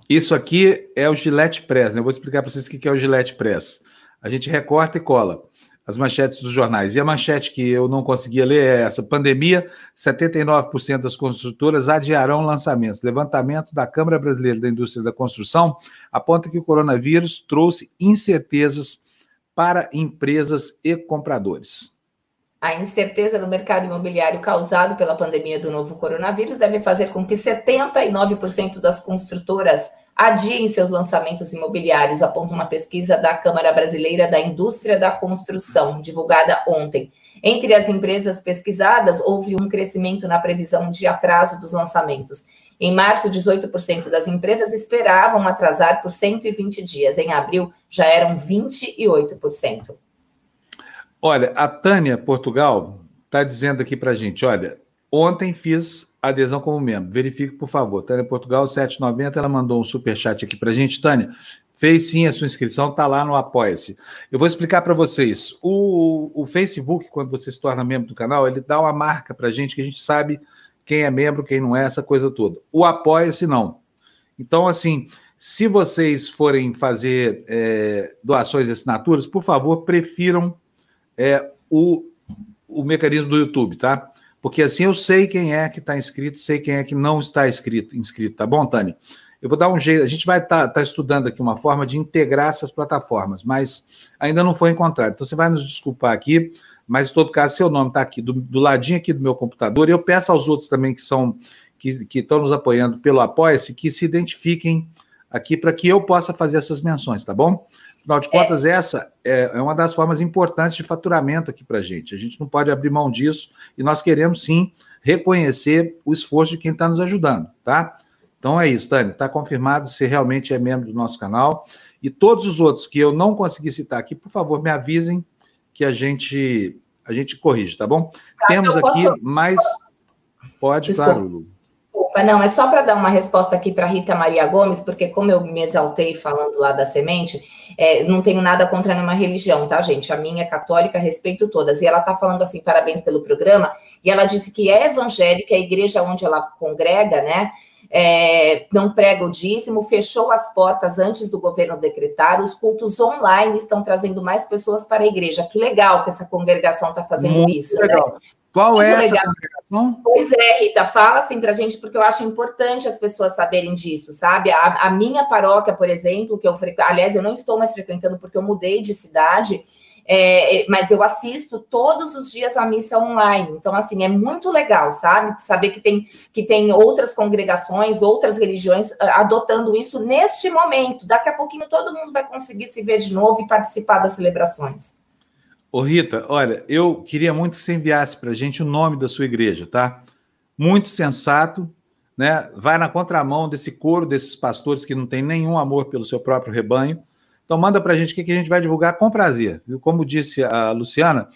Isso aqui é o Gillette Press. Né? Eu vou explicar para vocês o que é o Gillette Press. A gente recorta e cola as manchetes dos jornais. E a manchete que eu não conseguia ler é essa: pandemia, 79% das construtoras adiarão lançamentos. Levantamento da Câmara Brasileira da Indústria da Construção aponta que o coronavírus trouxe incertezas para empresas e compradores. A incerteza no mercado imobiliário causado pela pandemia do novo coronavírus deve fazer com que 79% das construtoras adiem seus lançamentos imobiliários, aponta uma pesquisa da Câmara Brasileira da Indústria da Construção, divulgada ontem. Entre as empresas pesquisadas, houve um crescimento na previsão de atraso dos lançamentos. Em março, 18% das empresas esperavam atrasar por 120 dias. Em abril, já eram 28%. Olha, a Tânia Portugal está dizendo aqui para gente: olha, ontem fiz adesão como membro. Verifique, por favor. Tânia Portugal, 790, ela mandou um superchat aqui para gente. Tânia, fez sim a sua inscrição, está lá no Apoia-se. Eu vou explicar para vocês. O, o Facebook, quando você se torna membro do canal, ele dá uma marca para a gente que a gente sabe quem é membro, quem não é, essa coisa toda. O Apoia-se, não. Então, assim, se vocês forem fazer é, doações e assinaturas, por favor, prefiram é, o, o mecanismo do YouTube, tá? porque assim eu sei quem é que está inscrito, sei quem é que não está inscrito, inscrito tá bom, Tânia? Eu vou dar um jeito, a gente vai estar tá, tá estudando aqui uma forma de integrar essas plataformas, mas ainda não foi encontrado. Então você vai nos desculpar aqui, mas em todo caso, seu nome está aqui do, do, ladinho aqui do meu computador, e eu peço aos outros também que são que, que estão nos apoiando pelo Apoia-se que se identifiquem aqui para que eu possa fazer essas menções, tá bom? Afinal de contas, é. essa é, é uma das formas importantes de faturamento aqui para a gente. A gente não pode abrir mão disso e nós queremos sim reconhecer o esforço de quem está nos ajudando, tá? Então é isso, Tânia. Está confirmado, você realmente é membro do nosso canal. E todos os outros que eu não consegui citar aqui, por favor, me avisem que a gente a gente corrige, tá bom? Tá, Temos aqui posso... mais. Pode, Desculpa. claro, Lu. Desculpa, não, é só para dar uma resposta aqui para Rita Maria Gomes, porque como eu me exaltei falando lá da semente, é, não tenho nada contra nenhuma religião, tá, gente? A minha é católica, respeito todas. E ela tá falando assim, parabéns pelo programa, e ela disse que é evangélica, a igreja onde ela congrega, né? É, não prega o dízimo, fechou as portas antes do governo decretar, os cultos online estão trazendo mais pessoas para a igreja. Que legal que essa congregação está fazendo Muito isso. Né? Legal. Né? Qual Muito é legal. essa congregação? Pois é, Rita, fala assim para a gente, porque eu acho importante as pessoas saberem disso, sabe? A, a minha paróquia, por exemplo, que eu frequento, aliás, eu não estou mais frequentando porque eu mudei de cidade, é, mas eu assisto todos os dias a missa online. Então, assim, é muito legal, sabe? Saber que tem, que tem outras congregações, outras religiões ah, adotando isso neste momento. Daqui a pouquinho todo mundo vai conseguir se ver de novo e participar das celebrações. Ô Rita, olha, eu queria muito que você enviasse para a gente o nome da sua igreja, tá? Muito sensato, né? Vai na contramão desse coro desses pastores que não tem nenhum amor pelo seu próprio rebanho. Então manda para a gente o que a gente vai divulgar com prazer. Viu? Como disse a Luciana,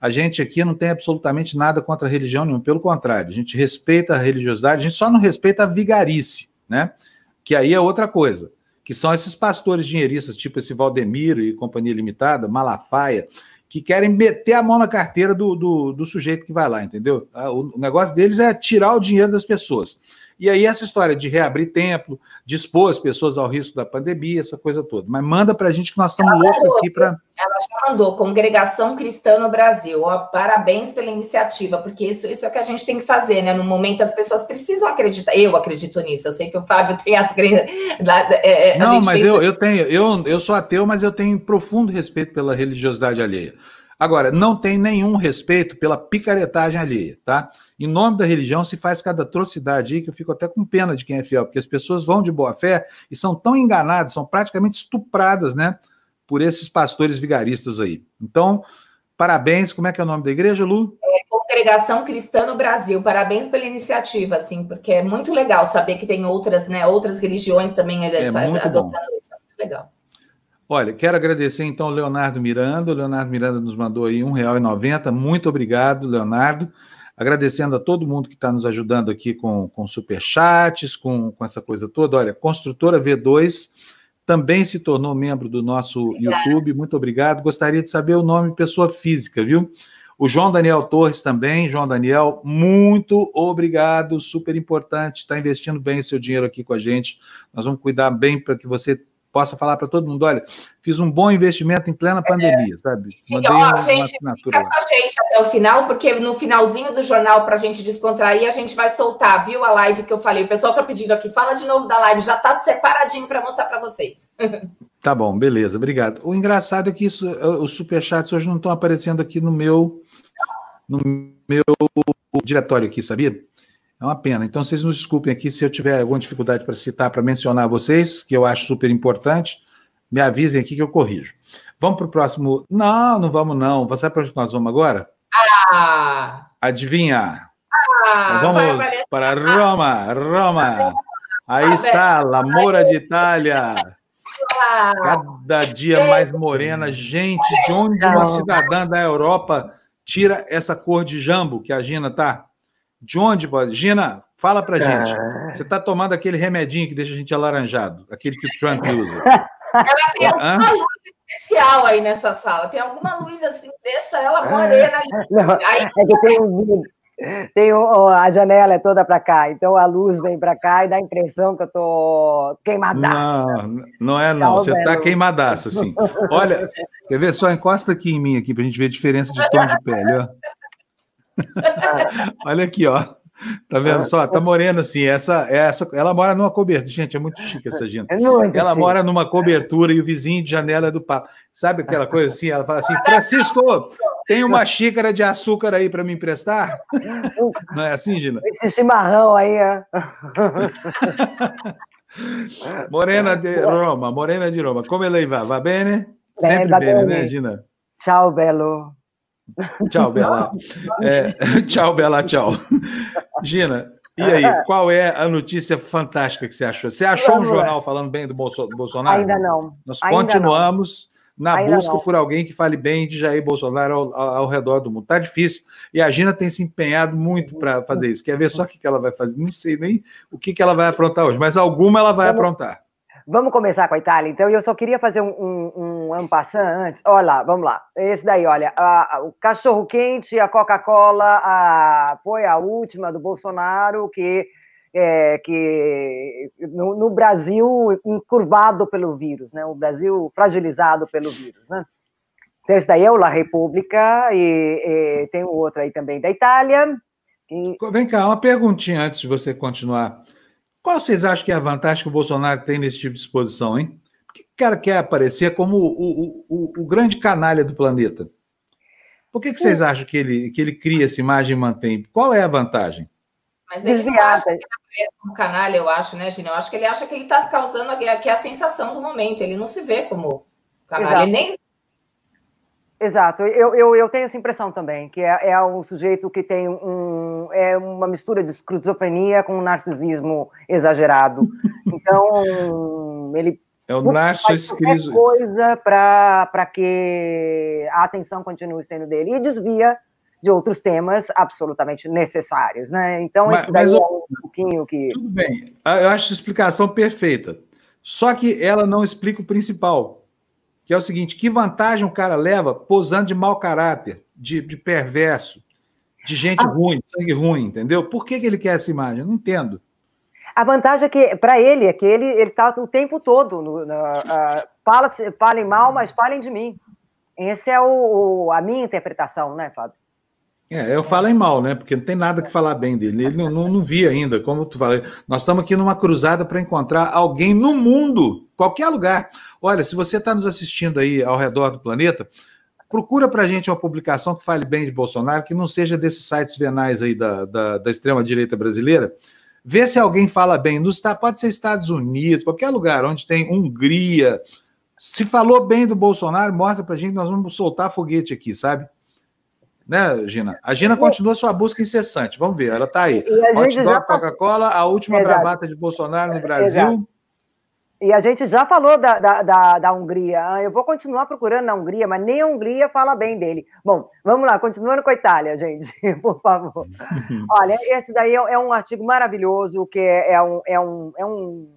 a gente aqui não tem absolutamente nada contra a religião nenhuma, pelo contrário, a gente respeita a religiosidade, a gente só não respeita a vigarice, né? Que aí é outra coisa, que são esses pastores dinheiristas, tipo esse Valdemiro e Companhia Limitada, Malafaia, que querem meter a mão na carteira do, do, do sujeito que vai lá, entendeu? Ah, o negócio deles é tirar o dinheiro das pessoas. E aí essa história de reabrir templo, de expor as pessoas ao risco da pandemia, essa coisa toda. Mas manda para a gente que nós estamos loucos aqui para... Ela já mandou, Congregação Cristã no Brasil. Ó, parabéns pela iniciativa, porque isso, isso é o que a gente tem que fazer, né? No momento as pessoas precisam acreditar. Eu acredito nisso, eu sei que o Fábio tem as crenças... É, é, Não, mas pensa... eu, eu tenho, eu, eu sou ateu, mas eu tenho profundo respeito pela religiosidade alheia. Agora, não tem nenhum respeito pela picaretagem alheia, tá? Em nome da religião se faz cada atrocidade aí que eu fico até com pena de quem é fiel, porque as pessoas vão de boa fé e são tão enganadas, são praticamente estupradas, né? Por esses pastores vigaristas aí. Então, parabéns. Como é que é o nome da igreja, Lu? É Congregação Cristã no Brasil. Parabéns pela iniciativa, assim, porque é muito legal saber que tem outras, né, outras religiões também é, adotando bom. isso. É muito legal. Olha, quero agradecer então ao Leonardo Miranda. O Leonardo Miranda nos mandou aí R$ 1,90. Muito obrigado, Leonardo. agradecendo a todo mundo que está nos ajudando aqui com, com superchats, com, com essa coisa toda. Olha, Construtora V2 também se tornou membro do nosso Obrigada. YouTube. Muito obrigado. Gostaria de saber o nome pessoa física, viu? O João Daniel Torres também. João Daniel, muito obrigado. Super importante. Está investindo bem o seu dinheiro aqui com a gente. Nós vamos cuidar bem para que você possa falar para todo mundo: olha, fiz um bom investimento em plena pandemia, é. sabe? Mandei ó, uma, gente, uma fica com a gente até o final, porque no finalzinho do jornal, para a gente descontrair, a gente vai soltar, viu? A live que eu falei. O pessoal está pedindo aqui, fala de novo da live, já está separadinho para mostrar para vocês. Tá bom, beleza, obrigado. O engraçado é que isso, os superchats hoje não estão aparecendo aqui no meu, no meu diretório aqui, sabia? É uma pena. Então, vocês nos desculpem aqui se eu tiver alguma dificuldade para citar, para mencionar vocês, que eu acho super importante. Me avisem aqui que eu corrijo. Vamos para o próximo. Não, não vamos, não. Você sabe para onde nós vamos agora? Ah! Adivinha? Ah, vamos para Roma, Roma. Aí está, La Mora de Itália. Cada dia mais morena. Gente, de onde uma cidadã da Europa tira essa cor de jambo que a Gina tá? De onde pode? Gina, fala pra gente. Ah. Você está tomando aquele remedinho que deixa a gente alaranjado, aquele que o Trump usa. Ela tem alguma luz especial aí nessa sala. Tem alguma luz assim, deixa ela morena ali. Não, aí, é que tem um tem a janela é toda para cá, então a luz vem para cá e dá a impressão que eu tô queimadaça. Não, não é não, você está queimadaça, assim. Olha, quer ver? Só encosta aqui em mim aqui para a gente ver a diferença de tom de pele, ó. Olha aqui, ó. Tá vendo só? Tá morena assim. Essa, essa, ela mora numa cobertura. Gente, é muito chique essa gente. É ela chique. mora numa cobertura e o vizinho de janela é do papo. Sabe aquela coisa assim? Ela fala assim: Francisco, tem uma xícara de açúcar aí para me emprestar? Não é assim, Gina? Esse chimarrão aí, ó. Morena de Roma, Morena de Roma. Como ele vai? Va bene? Sempre bem, né, Gina? Tchau, Belo. Tchau, Bela. É, tchau, Bela, tchau. Gina, e aí, qual é a notícia fantástica que você achou? Você achou um jornal falando bem do Bolsonaro? Ainda não. Nós Ainda continuamos não. na Ainda busca não. por alguém que fale bem de Jair Bolsonaro ao, ao, redor do mundo. Tá difícil. E a Gina tem se empenhado muito para fazer isso. Quer ver só o que, ela vai fazer? Não sei nem o que, ela vai aprontar hoje, mas alguma ela vai aprontar. Vamos começar com a Itália, então. Eu só queria fazer um, um, um antes. Olha lá, vamos lá. Esse daí, olha. A, a, o cachorro-quente, a Coca-Cola, foi a última do Bolsonaro, que, é, que no, no, Brasil, encurvado pelo vírus, né? O Brasil fragilizado pelo vírus, né? Então, esse daí é o La República, e, e tem o outro aí também da Itália. E... Vem cá, uma perguntinha antes de você continuar. Qual vocês acham que é a vantagem que o Bolsonaro tem nesse tipo de exposição, hein? Por que o cara quer aparecer como o, o, o, o grande canalha do planeta? Por que, que vocês acham que ele, que ele cria essa imagem e mantém? Qual é a vantagem? Mas ele não acha que ele aparece como canalha, eu acho, né, Gina? Eu acho que ele acha que ele está causando aqui a, a sensação do momento. Ele não se vê como canalha. Ele nem Exato, eu, eu, eu, tenho essa impressão também, que é, é um sujeito que tem um, é uma mistura de esquizofrenia com um narcisismo exagerado. Então, ele é o narcisismo. coisa para que a atenção continue sendo dele e desvia de outros temas absolutamente necessários, né? Então, mas, esse daí mas, é um pouquinho que... Tudo bem, eu acho a explicação perfeita, só que ela não explica o principal, que é o seguinte: que vantagem o cara leva posando de mau caráter, de, de perverso, de gente ah. ruim, de sangue ruim, entendeu? Por que, que ele quer essa imagem? Eu não entendo. A vantagem é que, para ele, é que ele está o tempo todo. No, fala, falem mal, mas falem de mim. Essa é o, a minha interpretação, né, Fábio? É, eu falo em mal, né? Porque não tem nada que falar bem dele. Ele não, não, não vi ainda, como tu falou. Nós estamos aqui numa cruzada para encontrar alguém no mundo, qualquer lugar. Olha, se você está nos assistindo aí ao redor do planeta, procura para a gente uma publicação que fale bem de Bolsonaro, que não seja desses sites venais aí da, da, da extrema-direita brasileira. Vê se alguém fala bem. Nos, pode ser Estados Unidos, qualquer lugar onde tem Hungria. Se falou bem do Bolsonaro, mostra para a gente, nós vamos soltar foguete aqui, sabe? Né, Gina? A Gina continua sua busca incessante. Vamos ver, ela está aí. Hot dog, Coca-Cola, a última Exato. bravata de Bolsonaro no Brasil. Exato. E a gente já falou da, da, da, da, Hungria. Ah, eu vou continuar procurando na Hungria, mas nem a Hungria fala bem dele. Bom, vamos lá, continuando com a Itália, gente, por favor. Olha, esse daí é, é, um artigo maravilhoso, que é, é, um, é, um, é um,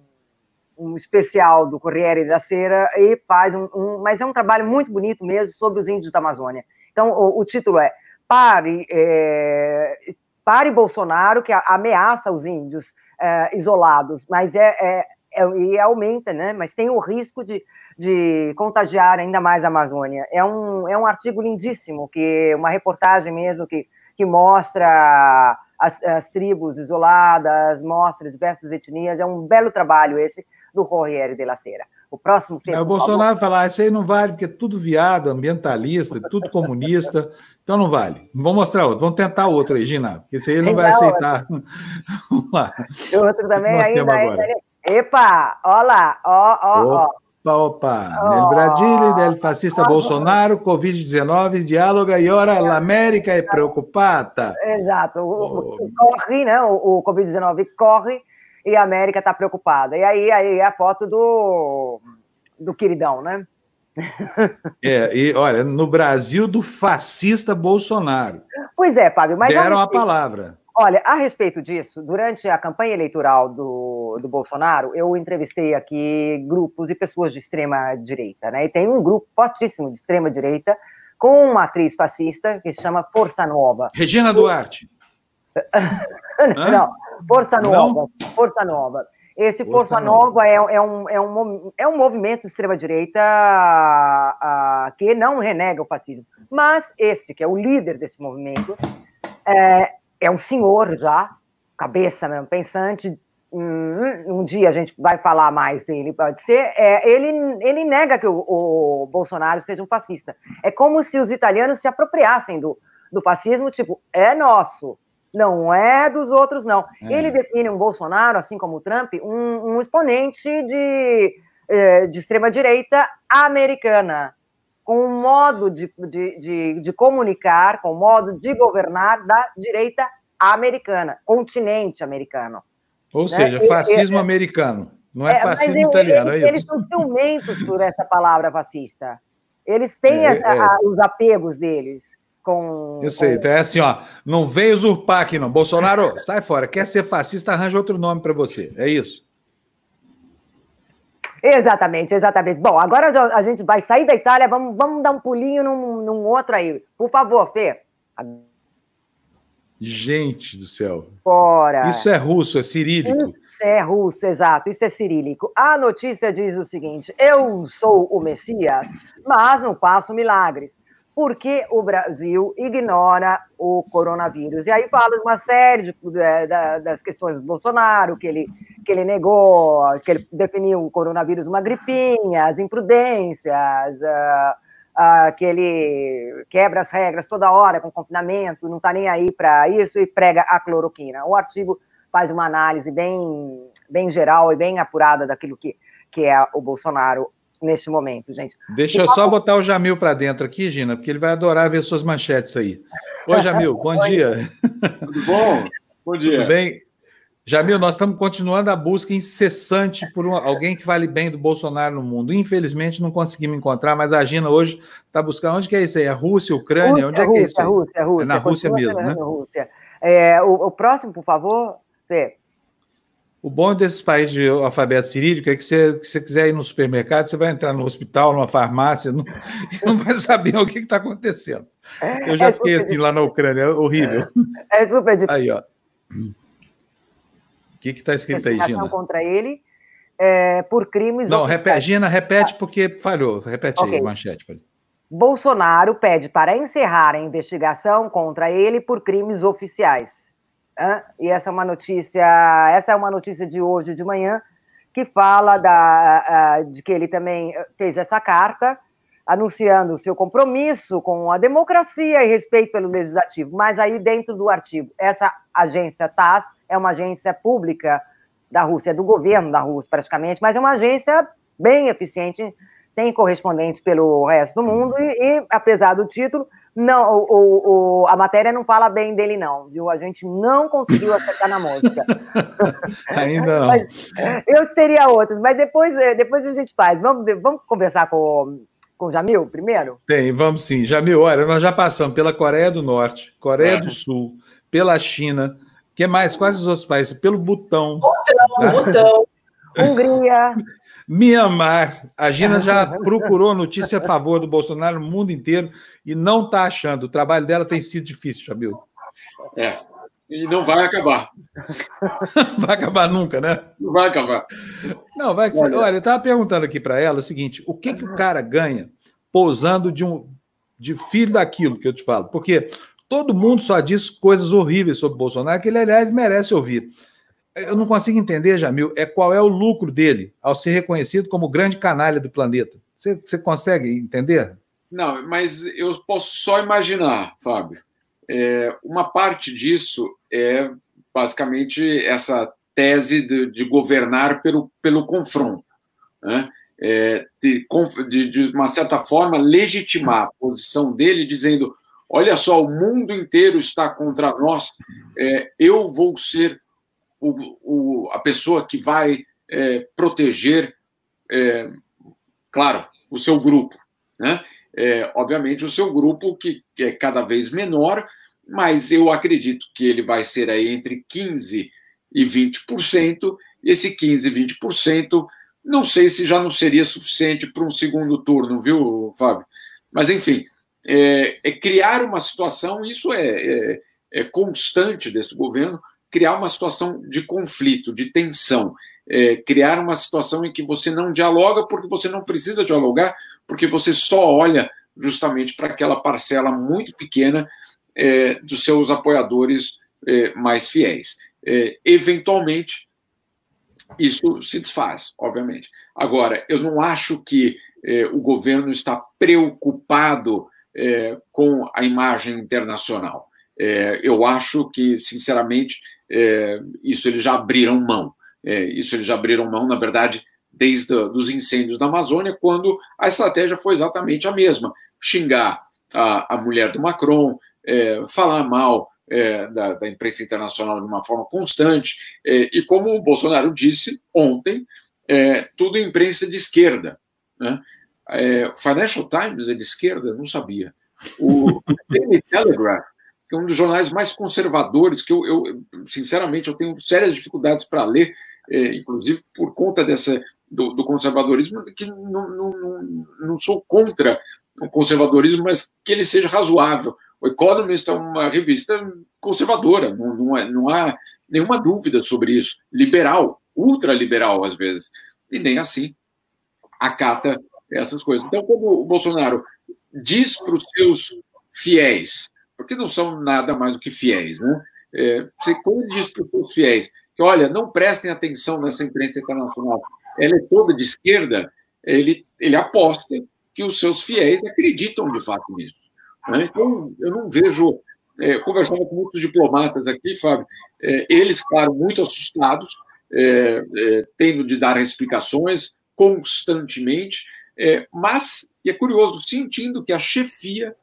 um especial do Corriere da Sera, e faz um, um, Mas é um trabalho muito bonito mesmo sobre os índios da Amazônia. Então, o, o título é Pare, é, Pare Bolsonaro, que ameaça os índios é, isolados, mas é, é é, e aumenta, né? Mas tem o risco de, de contagiar ainda mais a Amazônia. É um, é um artigo lindíssimo, que uma reportagem mesmo que, que mostra as, as tribos isoladas, mostra diversas etnias. É um belo trabalho esse do Corriere della Sera. O próximo. É, o Bolsonaro falar, ah, isso aí não vale, porque é tudo viado, ambientalista, tudo comunista, então não vale. Vamos mostrar outro, vamos tentar outro aí, Gina, porque esse aí ele não vai aceitar. Vamos lá. outro também ainda, ainda, Epa, olha lá, ó, ó, ó. Opa, opa. Oh, Nel Brasile, del fascista oh, Bolsonaro, Covid-19, diáloga e ora l'América é preocupada. Exato. O, oh. Corre, né? O, o Covid-19 corre e a América está preocupada. E aí, aí é a foto do, do queridão, né? É, e olha, no Brasil do fascista Bolsonaro. Pois é, Fábio, mas. Deram a palavra. Olha, a respeito disso, durante a campanha eleitoral do, do Bolsonaro, eu entrevistei aqui grupos e pessoas de extrema direita, né? E tem um grupo fortíssimo de extrema direita com uma atriz fascista que se chama Força Nova. Regina Duarte. Não, Força Nova. Não? Força Nova. Esse Força, Força Nova é, é, um, é, um, é um movimento de extrema-direita que não renega o fascismo. Mas esse, que é o líder desse movimento, é, é um senhor já, cabeça mesmo, pensante. Um, um dia a gente vai falar mais dele, pode ser. É, ele, ele nega que o, o, Bolsonaro seja um fascista. É como se os italianos se apropriassem do, do fascismo, tipo, é nosso, não é dos outros, não. É. Ele define um Bolsonaro, assim como o Trump, um, um exponente de, é, de extrema-direita americana com um modo de, de, de, de comunicar, com um modo de governar da direita americana, continente americano. Ou né? seja, fascismo e, americano, não é, é fascismo italiano, eles, é isso? Eles são ciumentos por essa palavra fascista. Eles têm é, é. A, os apegos deles. Com, Eu sei, com... então é assim, ó, não vem usurpar aqui não. Bolsonaro, sai fora, quer ser fascista, arranja outro nome para você, é isso? Exatamente, exatamente. Bom, agora a gente vai sair da Itália, vamos, vamos dar um pulinho num, num outro aí. Por favor, Fê. Gente do céu. Fora. Isso é russo, é cirílico. Isso é russo, exato. Isso é cirílico. A notícia diz o seguinte: eu sou o Messias, mas não faço milagres porque o Brasil ignora o coronavírus. E aí fala uma série de, de, das questões do Bolsonaro, que ele, que ele negou, que ele definiu o coronavírus uma gripinha, as imprudências, uh, uh, que ele quebra as regras toda hora com confinamento, não está nem aí para isso e prega a cloroquina. O artigo faz uma análise bem, bem geral e bem apurada daquilo que, que é o Bolsonaro neste momento, gente. Deixa eu só botar o Jamil para dentro aqui, Gina, porque ele vai adorar ver suas manchetes aí. Oi, Jamil, bom dia. Tudo bom? Bom dia. Tudo bem? Jamil, nós estamos continuando a busca incessante por um, alguém que vale bem do Bolsonaro no mundo. Infelizmente não conseguimos encontrar, mas a Gina hoje está buscando. Onde que é isso aí? É Rússia, Ucrânia? Rússia, Onde é que é isso? É Rússia, é Rússia. É na Rússia mesmo, né? Rússia. É, o, o, próximo, por favor, Fê. O bom desses países de alfabeto cirílico é que você, se você quiser ir no supermercado, você vai entrar no hospital, numa farmácia, não, não vai saber o que está acontecendo. Eu já é fiquei assim lá na Ucrânia, é horrível. É super difícil. Aí, ó. O que está escrito aí, Gina? contra ele é, por crimes. Não, repete, Gina, repete porque falhou. Repete okay. aí, manchete. Bolsonaro pede para encerrar a investigação contra ele por crimes oficiais. E essa é uma notícia, essa é uma notícia de hoje de manhã que fala da, de que ele também fez essa carta anunciando o seu compromisso com a democracia e respeito pelo legislativo. Mas aí dentro do artigo, essa agência TAS é uma agência pública da Rússia, é do governo da Rússia praticamente, mas é uma agência bem eficiente, tem correspondentes pelo resto do mundo e, e apesar do título, Não, o, o, a matéria não fala bem dele, não, viu? A gente não conseguiu acertar na música. Ainda não. Mas, eu teria outras, mas depois, eh, depois a gente faz. Vamos, vamos conversar com, com o Jamil primeiro? Tem, vamos sim. Jamil, olha, nós já passamos pela Coreia do Norte, Coreia é. do Sul, pela China, que mais? Quais os outros países? Pelo Butão. Butão, tá? Butão. Hungria. Mianmar. A Gina já procurou notícia a favor do Bolsonaro no mundo inteiro e não está achando. O trabalho dela tem sido difícil, Jamil. É. E não vai acabar. vai acabar nunca, né? Não vai acabar. Não, vai. Olha, Olha eu estava perguntando aqui para ela o seguinte: o que, que o cara ganha pousando de um de filho daquilo que eu te falo? Porque todo mundo só diz coisas horríveis sobre o Bolsonaro, que ele, aliás, merece ouvir eu não consigo entender, Jamil, é qual é o lucro dele ao ser reconhecido como grande canalha do planeta. Você, você consegue entender? Não, mas eu posso só imaginar, Fábio. É, uma parte disso é basicamente essa tese de, de governar pelo, pelo confronto. Né? É, de, de, de, uma certa forma, legitimar a posição dele, dizendo: olha só, o mundo inteiro está contra nós, é, eu vou ser o, o, a pessoa que vai é, proteger, é, claro, o seu grupo. Né? É, obviamente, o seu grupo, que, é cada vez menor, mas eu acredito que ele vai ser aí entre 15% e 20%. Esse 15% e 20%, não sei se já não seria suficiente para um segundo turno, viu, Fábio? Mas, enfim, é, é criar uma situação, isso é, é, é constante desse governo, criar uma situação de conflito, de tensão, é, criar uma situação em que você não dialoga porque você não precisa dialogar, porque você só olha justamente para aquela parcela muito pequena é, dos seus apoiadores é, mais fiéis. É, eventualmente, isso se desfaz, obviamente. Agora, eu não acho que é, o governo está preocupado é, com a imagem internacional. Eu acho que, sinceramente, é, isso eles já abriram mão. É, isso eles já abriram mão, na verdade, desde os incêndios da Amazônia, quando a estratégia foi exatamente a mesma: xingar a, a mulher do Macron, é, falar mal é, da, da, imprensa internacional de uma forma constante, é, e como o Bolsonaro disse ontem, é, tudo imprensa de esquerda. Né? Financial Times é de esquerda? Eu não sabia. O Daily Telegraph que é um dos jornais mais conservadores, que eu, eu sinceramente, eu tenho sérias dificuldades para ler, é, inclusive por conta dessa, do, do conservadorismo, que não, não, não, não, sou contra o conservadorismo, mas que ele seja razoável. O Economist é uma revista conservadora, não, não, é, não há nenhuma dúvida sobre isso. Liberal, ultraliberal às vezes. E nem assim acata essas coisas. Então, quando o Bolsonaro diz para os seus fiéis porque não são nada mais do que fiéis. Né? É, você, quando diz para os fiéis que, olha, não prestem atenção nessa imprensa internacional, ela é toda de esquerda, ele, ele aposta que os seus fiéis acreditam de fato nisso. Né? Então, eu não vejo. É, conversando com muitos diplomatas aqui, Fábio, é, eles, claro, muito assustados, é, é tendo de dar explicações constantemente, é, mas, e é curioso, sentindo que a chefia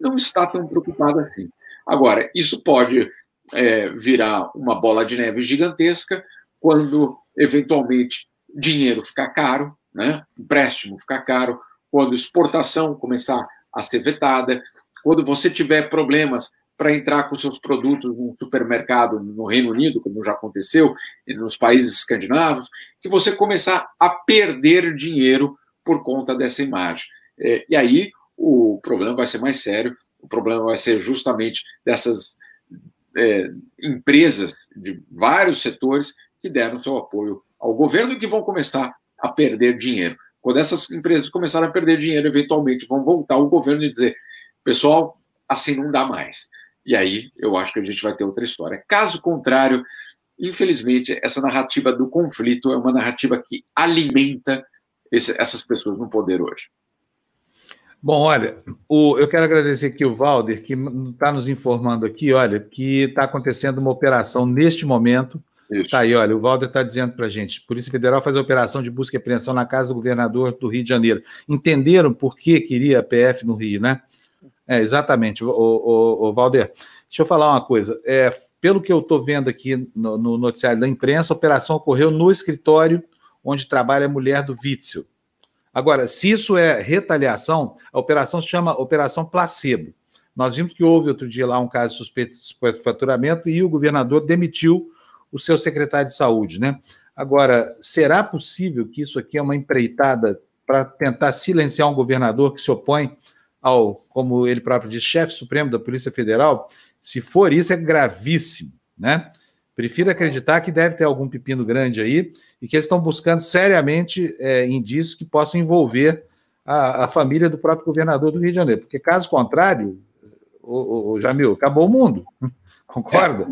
não está tão preocupada assim. Agora, isso pode é, virar uma bola de neve gigantesca quando, eventualmente, dinheiro ficar caro, né? empréstimo ficar caro, quando exportação começar a ser vetada, quando você tiver problemas para entrar com seus produtos num supermercado no Reino Unido, como já aconteceu, e nos países escandinavos, que você começar a perder dinheiro por conta dessa imagem. É, e aí o problema vai ser mais sério, o problema vai ser justamente dessas é, empresas de vários setores que deram seu apoio ao governo e que vão começar a perder dinheiro. Quando essas empresas começarem a perder dinheiro, eventualmente vão voltar ao governo e dizer: pessoal, assim não dá mais. E aí eu acho que a gente vai ter outra história. Caso contrário, infelizmente, essa narrativa do conflito é uma narrativa que alimenta esse, essas pessoas no poder hoje. Bom, olha, o, eu quero agradecer aqui o Valder, que está nos informando aqui, olha, que está acontecendo uma operação neste momento. Está aí, olha, o Valder está dizendo para a gente, Polícia Federal faz a operação de busca e apreensão na casa do governador do Rio de Janeiro. Entenderam por que queria a PF no Rio, né? É, exatamente, o, o, o Valder. Deixa eu falar uma coisa. É, pelo que eu estou vendo aqui no, no, noticiário da imprensa, a operação ocorreu no escritório onde trabalha a mulher do Witzel. Agora, se isso é retaliação, a operação se chama Operação Placebo. Nós vimos que houve outro dia lá um caso suspeito de faturamento e o governador demitiu o seu secretário de saúde, né? Agora, será possível que isso aqui é uma empreitada para tentar silenciar um governador que se opõe ao, como ele próprio diz, chefe supremo da Polícia Federal? Se for isso, é gravíssimo, né? Prefiro acreditar que deve ter algum pepino grande aí e que eles estão buscando seriamente é, indícios que possam envolver a, a, família do próprio governador do Rio de Janeiro, porque caso contrário, o, o, Jamil, acabou o mundo. Concorda?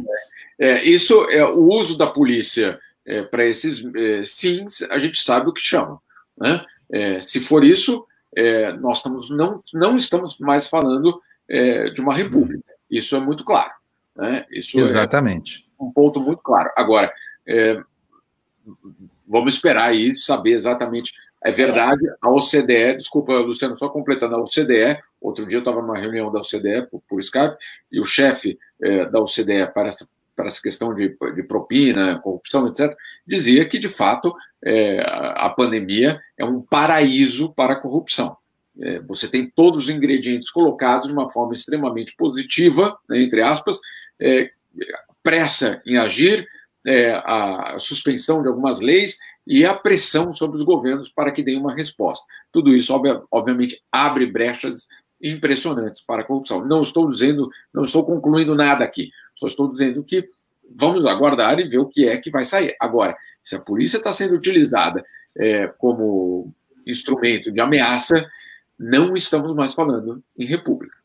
É, é, isso é o uso da polícia é, para esses é, fins, a gente sabe o que chama. Né? É, se for isso, é, nós estamos, não, não estamos mais falando de uma república. Isso é muito claro. Né? Isso Exatamente. Um ponto muito claro. Agora, vamos esperar aí saber exatamente. É verdade, a OCDE, desculpa, Luciano, só completando, a OCDE, outro dia eu estava numa reunião da OCDE por, por Skype, e o chefe é, da OCDE para essa, para essa questão de, de propina, corrupção, etc., dizia que, de fato, é, a pandemia é um paraíso para a corrupção. É, você tem todos os ingredientes colocados de uma forma extremamente positiva, né, entre aspas, é, pressa em agir, é, a suspensão de algumas leis e a pressão sobre os governos para que deem uma resposta. Tudo isso, obviamente, abre brechas impressionantes para a corrupção. Não estou dizendo, não estou concluindo nada aqui, só estou dizendo que vamos aguardar e ver o que é que vai sair. Agora, se a polícia está sendo utilizada é, como instrumento de ameaça, não estamos mais falando em república.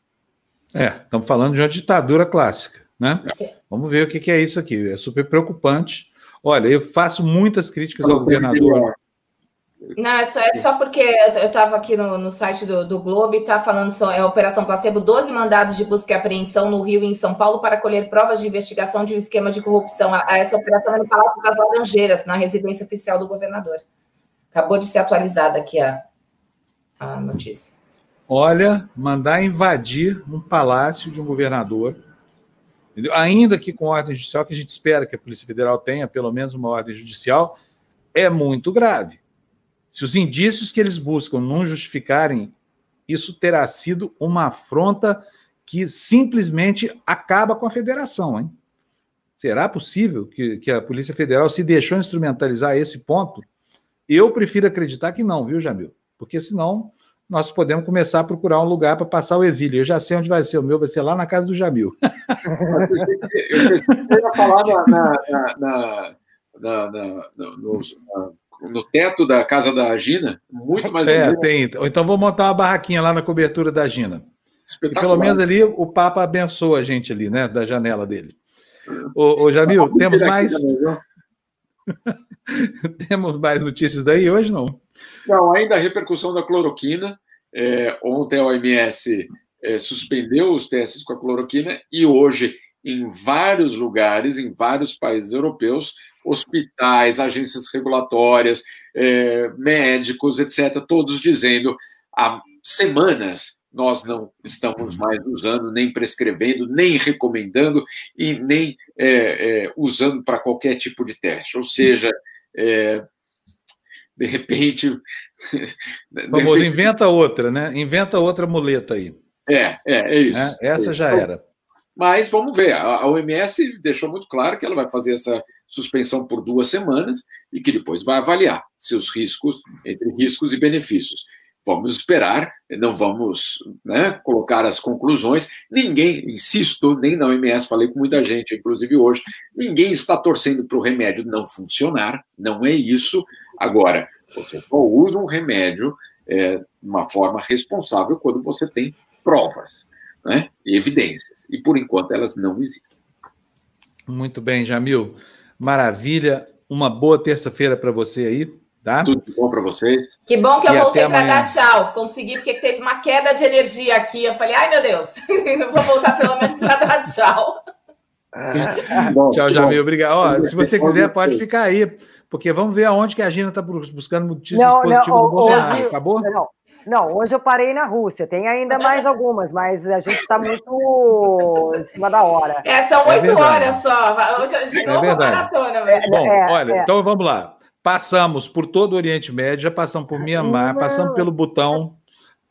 É, estamos falando de uma ditadura clássica. Né? Vamos ver o que, que é isso aqui. É super preocupante. Olha, eu faço muitas críticas ao governador. Não, é só, é só porque eu estava aqui no, no, site do, do Globo e está falando só, é Operação Placebo, 12 mandados de busca e apreensão no Rio e em São Paulo para colher provas de investigação de um esquema de corrupção. A, a essa operação é no Palácio das Laranjeiras, na residência oficial do governador. Acabou de ser atualizada aqui a, a notícia. Olha, mandar invadir um palácio de um governador Entendeu? Ainda que com ordem judicial, que a gente espera que a Polícia Federal tenha pelo menos uma ordem judicial, é muito grave. Se os indícios que eles buscam não justificarem, isso terá sido uma afronta que simplesmente acaba com a federação, hein? Será possível que, que a Polícia Federal se deixou instrumentalizar a esse ponto? Eu prefiro acreditar que não, viu, Jamil? Porque senão nós podemos começar a procurar um lugar para passar o exílio. Eu já sei onde vai ser, o meu vai ser lá na casa do Jamil. Eu pensei que ia falar na, na, na, no, no, teto da casa da Gina, muito mais. É, tem. Então vou montar uma barraquinha lá na cobertura da Gina. E pelo menos ali o Papa abençoa a gente ali, né? Da janela dele. Ô, ô Jamil, temos mais. temos mais notícias daí hoje, não? Não, ainda a repercussão da cloroquina. É, ontem a OMS é, suspendeu os testes com a cloroquina e hoje, em vários lugares, em vários países europeus, hospitais, agências regulatórias, é, médicos, etc., todos dizendo há semanas nós não estamos mais usando, nem prescrevendo, nem recomendando e nem é, é, usando para qualquer tipo de teste. Ou seja, é, de repente. De repente... inventa outra, né? Inventa outra muleta aí. É, é, é isso. É, essa já então, era. Mas vamos ver, a OMS deixou muito claro que ela vai fazer essa suspensão por duas semanas e que depois vai avaliar seus riscos, entre riscos e benefícios. Vamos esperar, não vamos né, colocar as conclusões. Ninguém, insisto, nem na OMS, falei com muita gente, inclusive hoje, ninguém está torcendo para o remédio não funcionar, não é isso. Agora, você só usa um remédio é, de uma forma responsável quando você tem provas né, e evidências. E, por enquanto, elas não existem. Muito bem, Jamil. Maravilha. Uma boa terça-feira para você aí. Tá? Tudo de bom para vocês. Que bom que eu e voltei para dar tchau. Consegui, porque teve uma queda de energia aqui. Eu falei, ai meu Deus, vou voltar pelo menos para dar tchau. bom, tchau, Jamil. Obrigado. Ó, se você quiser, pode ficar aí. Porque vamos ver aonde que a Gina está buscando notícias não, positivas não, do Bolsonaro. Acabou? Não. Não, hoje eu parei na Rússia. Tem ainda mais algumas, mas a gente está muito em cima da hora. É, são É oito verdade. horas só. De É novo, verdade. maratona mesmo. Bom, É, olha, é. então vamos lá. Passamos por todo o Oriente Médio, já passamos por Mianmar, passamos pelo Butão,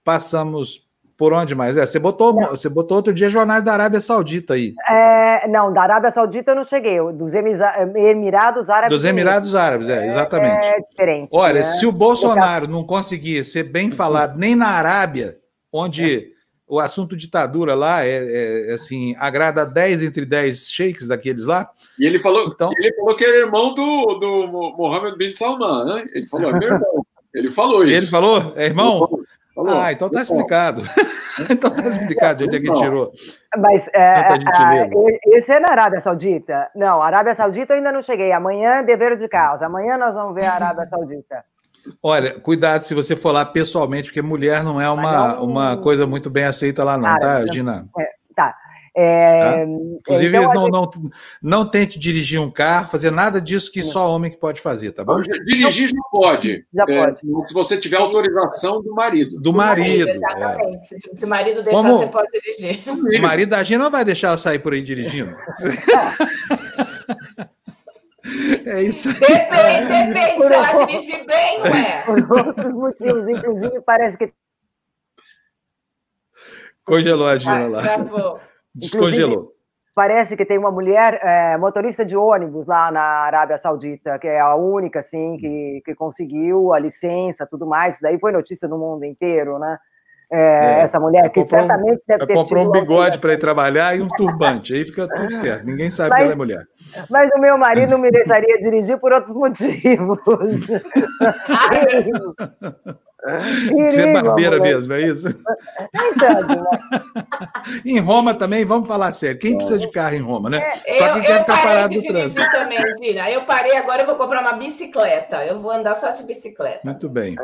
passamos por onde mais? É, você botou, você botou outro dia jornais da Arábia Saudita aí, É, não, da Arábia Saudita eu não cheguei. Dos Emisa- Emirados Árabes dos Emirados Árabes, é, exatamente. É diferente. Olha, né? se o Bolsonaro não conseguir ser bem falado nem na Arábia, onde o assunto ditadura lá é, é, assim, agrada 10 entre 10 sheiks daqueles lá, E ele falou, Então- ele falou que era irmão do, do Mo- Mohammed bin Salman, né? Ele falou, é meu irmão. Ele falou isso. ele falou, é irmão? Falou. Ah, então tá explicado. então tá explicado de onde é que tirou. Mas é, ah, e- esse é na Arábia Saudita? Não, Arábia Saudita eu ainda não cheguei. Amanhã é dever de casa. Amanhã nós vamos ver a Arábia Saudita. Olha, cuidado se você for lá pessoalmente, porque mulher não é uma, não- uma coisa muito bem aceita lá, não, Ah, tá, Gina? Tá. É, Inclusive, então, não, gente- não, não tente dirigir um carro, fazer nada disso que só homem que pode fazer, tá bom? Dirigir já pode. Já É, pode. se você tiver autorização do marido. Do marido. é. Exatamente. Se, se o marido deixar, Como- você pode dirigir. O marido da Gina não vai deixar ela sair por aí dirigindo. É isso aí. Depende, depende. Se ela dirigir bem, ué. Por outros motivos, inclusive, parece que Congelou a Gina Ah, lá. travou. Descongelou. Parece que tem uma mulher é, motorista de ônibus lá na Arábia Saudita, que é a única, assim, que, que conseguiu a licença tudo mais. Isso daí foi notícia no mundo inteiro, né? É, É. Essa mulher que um- certamente deve Ela ter comprou um bigode para ir trabalhar e um turbante. Aí fica tudo certo. Ninguém sabe Mas- que ela é mulher. Mas o meu marido me deixaria dirigir por outros motivos. Você é barbeira mesmo, é isso? Nem tanto, né? Em Roma também, vamos falar sério. Quem precisa de carro em Roma, né? Só Eu, quem quer eu ficar parei parado de no trânsito. também, Gina. Eu parei, agora eu vou comprar uma bicicleta. Eu vou andar só de bicicleta. Muito bem.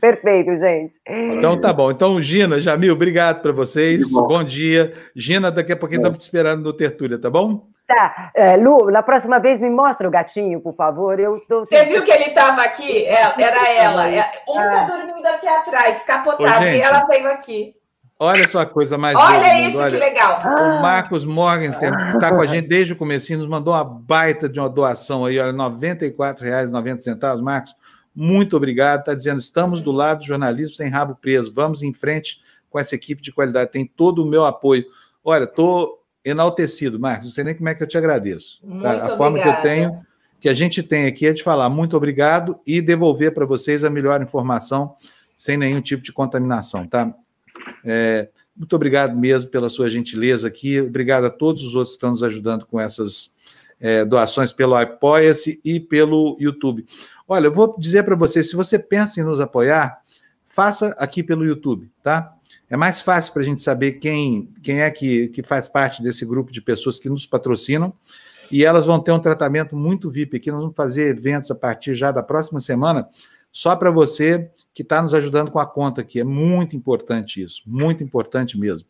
Perfeito, gente. Então tá bom. Então, Gina, Jamil, obrigado para vocês. Que bom. Bom dia. Gina, daqui a pouquinho estamos te esperando no Tertúlia, tá bom? Tá, é, Lu, na próxima vez me mostra o gatinho, por favor. Eu tô... Você viu que ele estava aqui? É, era ela. É, Um tá Ah. dormindo aqui atrás, Ô, capotado, gente. e ela veio aqui. Olha só a coisa mais Olha isso, que olha. legal. O Marcos Morgenstern está com a gente desde o comecinho, nos mandou uma baita de uma doação aí, olha, R$ 94,90. Marcos, muito obrigado. Está dizendo, estamos do lado do jornalismo sem rabo preso. Vamos em frente com essa equipe de qualidade. Tem todo o meu apoio. Olha, estou enaltecido, Marcos. Não sei nem como é que eu te agradeço. Muito A forma que eu tenho, que a gente tem aqui é de falar muito obrigado e devolver para vocês a melhor informação sem nenhum tipo de contaminação, tá? É, muito obrigado mesmo pela sua gentileza aqui. Obrigado a todos os outros que estão nos ajudando com essas é, doações pelo Apoia-se e pelo YouTube. Olha, eu vou dizer para você, se você pensa em nos apoiar, faça aqui pelo YouTube, tá? É mais fácil para a gente saber quem, quem é que, que faz parte desse grupo de pessoas que nos patrocinam e elas vão ter um tratamento muito VIP aqui. Nós vamos fazer eventos a partir já da próxima semana, só para você que está nos ajudando com a conta aqui. É muito importante isso, muito importante mesmo.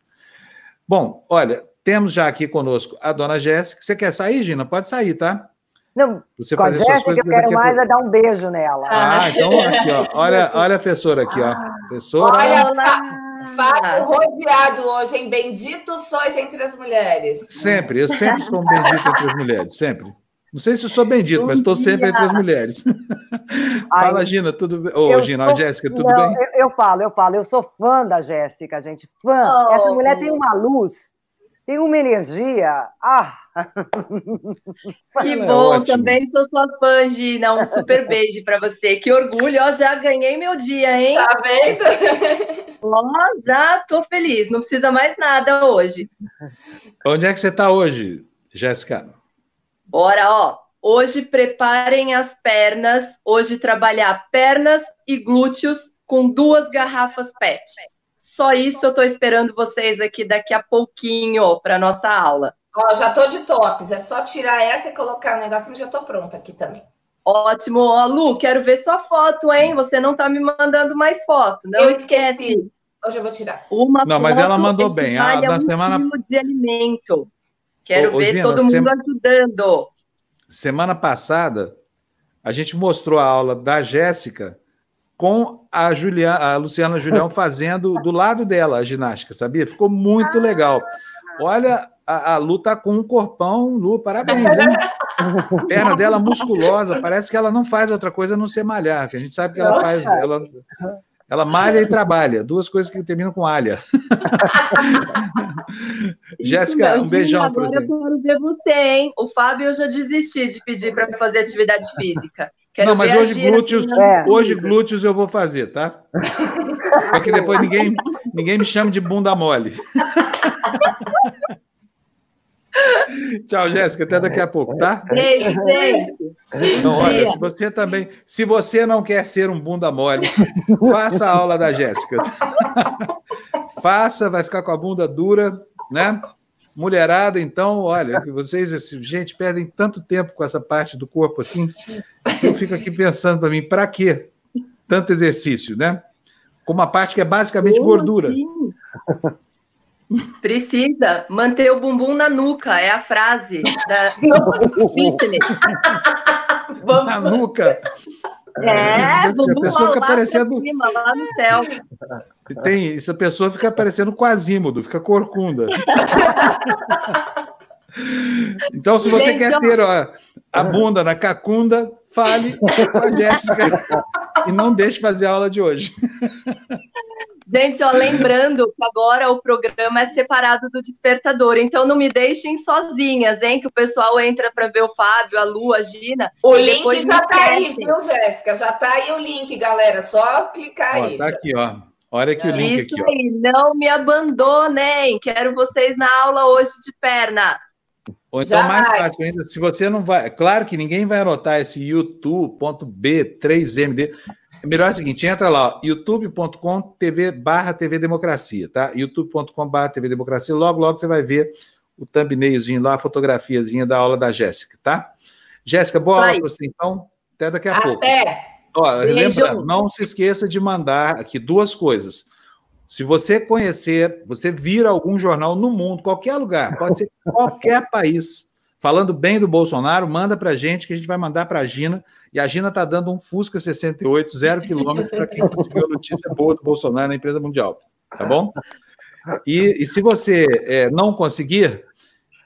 Bom, olha, temos já aqui conosco a dona Jéssica. Você quer sair, Gina? Pode sair, tá? Não, Você com a Jéssica, eu quero mais é dar um beijo nela. Ah, então aqui, ó. Olha, olha a professora aqui, ó. Professora. Olha, Olá. Fá- Fábio rodeado hoje, hein? Benditos sois entre as mulheres. Sempre, eu sempre sou um bendito entre as mulheres, sempre. Não sei se eu sou bendito, mas estou sempre entre as mulheres. Fala, Ai, Gina, tudo bem? Ô, Gina, sou- Jéssica, tudo Não, bem? Eu, eu falo, eu falo, eu sou fã da Jéssica, gente. Fã. Oh. Essa mulher tem uma luz, tem uma energia. Ah, Que Ela é bom, ótima. também sou sua fã, Gina. Um super beijo para você. Que orgulho, ó, já ganhei meu dia, hein? Tá vendo? Ó, já tô feliz, não precisa mais nada hoje. Onde é que você está hoje, Jéssica? Bora, ó. Hoje preparem as pernas. Hoje trabalhar pernas e glúteos com duas garrafas PET. Só isso eu tô esperando vocês aqui daqui a pouquinho para nossa aula. Ó, já tô de tops. É só tirar essa e colocar no negocinho, já tô pronta aqui também. Ótimo, ó, Lu, quero ver sua foto, hein? Você não tá me mandando mais foto, não Eu esquece. esqueci. Hoje eu vou tirar. Uma Não, mas ela mandou bem. Ah, equivale a na um semana- de alimento. Quero Ô, ô, ver Gina, todo mundo sem- ajudando. Semana passada, a gente mostrou a aula da Jéssica com a, Julia, a Luciana Julião fazendo do lado dela a ginástica, sabia? Ficou muito legal. Olha, a, a Lu tá com um corpão, Lu, parabéns, hein? A perna dela musculosa, parece que ela não faz outra coisa a não ser malhar, que a gente sabe que ela faz. Ela, ela malha e trabalha, duas coisas que terminam com alha. Jéssica, um beijão para você. Eu quero ver você, hein? O Fábio eu já desisti de pedir para fazer atividade física. Quero não, mas hoje glúteos, é. hoje glúteos eu vou fazer, tá? Porque depois ninguém, ninguém me chama de bunda mole. Tchau, Jéssica. Até daqui a pouco, tá? Beijo, beijo. Então, olha, se você também. Se você não quer ser um bunda mole, faça a aula da Jéssica. faça, vai ficar com a bunda dura, né? Mulherada, então, olha, vocês, gente, perdem tanto tempo com essa parte do corpo assim, eu fico aqui pensando para mim, para quê tanto exercício, né? Com uma parte que é basicamente Como gordura. Assim? Precisa manter o bumbum na nuca, é a frase da fitness. na nuca. É, bumbum a pessoa fica parecendo cima, lá no céu. Tem, essa pessoa fica parecendo Quasímodo, fica corcunda. Então, se você Gente, quer ter ó, a bunda na cacunda, fale com a Jéssica e não deixe fazer a aula de hoje. Gente, ó, lembrando que agora o programa é separado do despertador, então não me deixem sozinhas, hein? Que o pessoal entra para ver o Fábio, a Lu, a Gina. O link já tá aí, viu, Jéssica? Já tá aí o link, galera. Só clicar ó, aí. Tá aqui, ó. Olha aqui é. o link Isso aqui, aí, ó. não me abandonem. Quero vocês na aula hoje de pernas. Ou então, Já mais vai. fácil ainda, se você não vai. Claro que ninguém vai anotar esse youtube.b3md. É melhor o seguinte, entra lá, youtube.com TV barra TV Democracia, tá? youtube.com barra TV Democracia, logo, logo você vai ver o thumbnailzinho lá, a fotografiazinha da aula da Jéssica, tá? Jéssica, boa vai. aula para você, então. Até daqui a Até. pouco. Ó, lembra, não se esqueça de mandar aqui duas coisas. Se você conhecer, você vira algum jornal no mundo, qualquer lugar, pode ser qualquer país, falando bem do Bolsonaro, manda para a gente, que a gente vai mandar para a Gina. E a Gina está dando um Fusca 68, zero quilômetro, para quem conseguiu a notícia boa do Bolsonaro na empresa mundial. Tá bom? E, e se você é, não conseguir,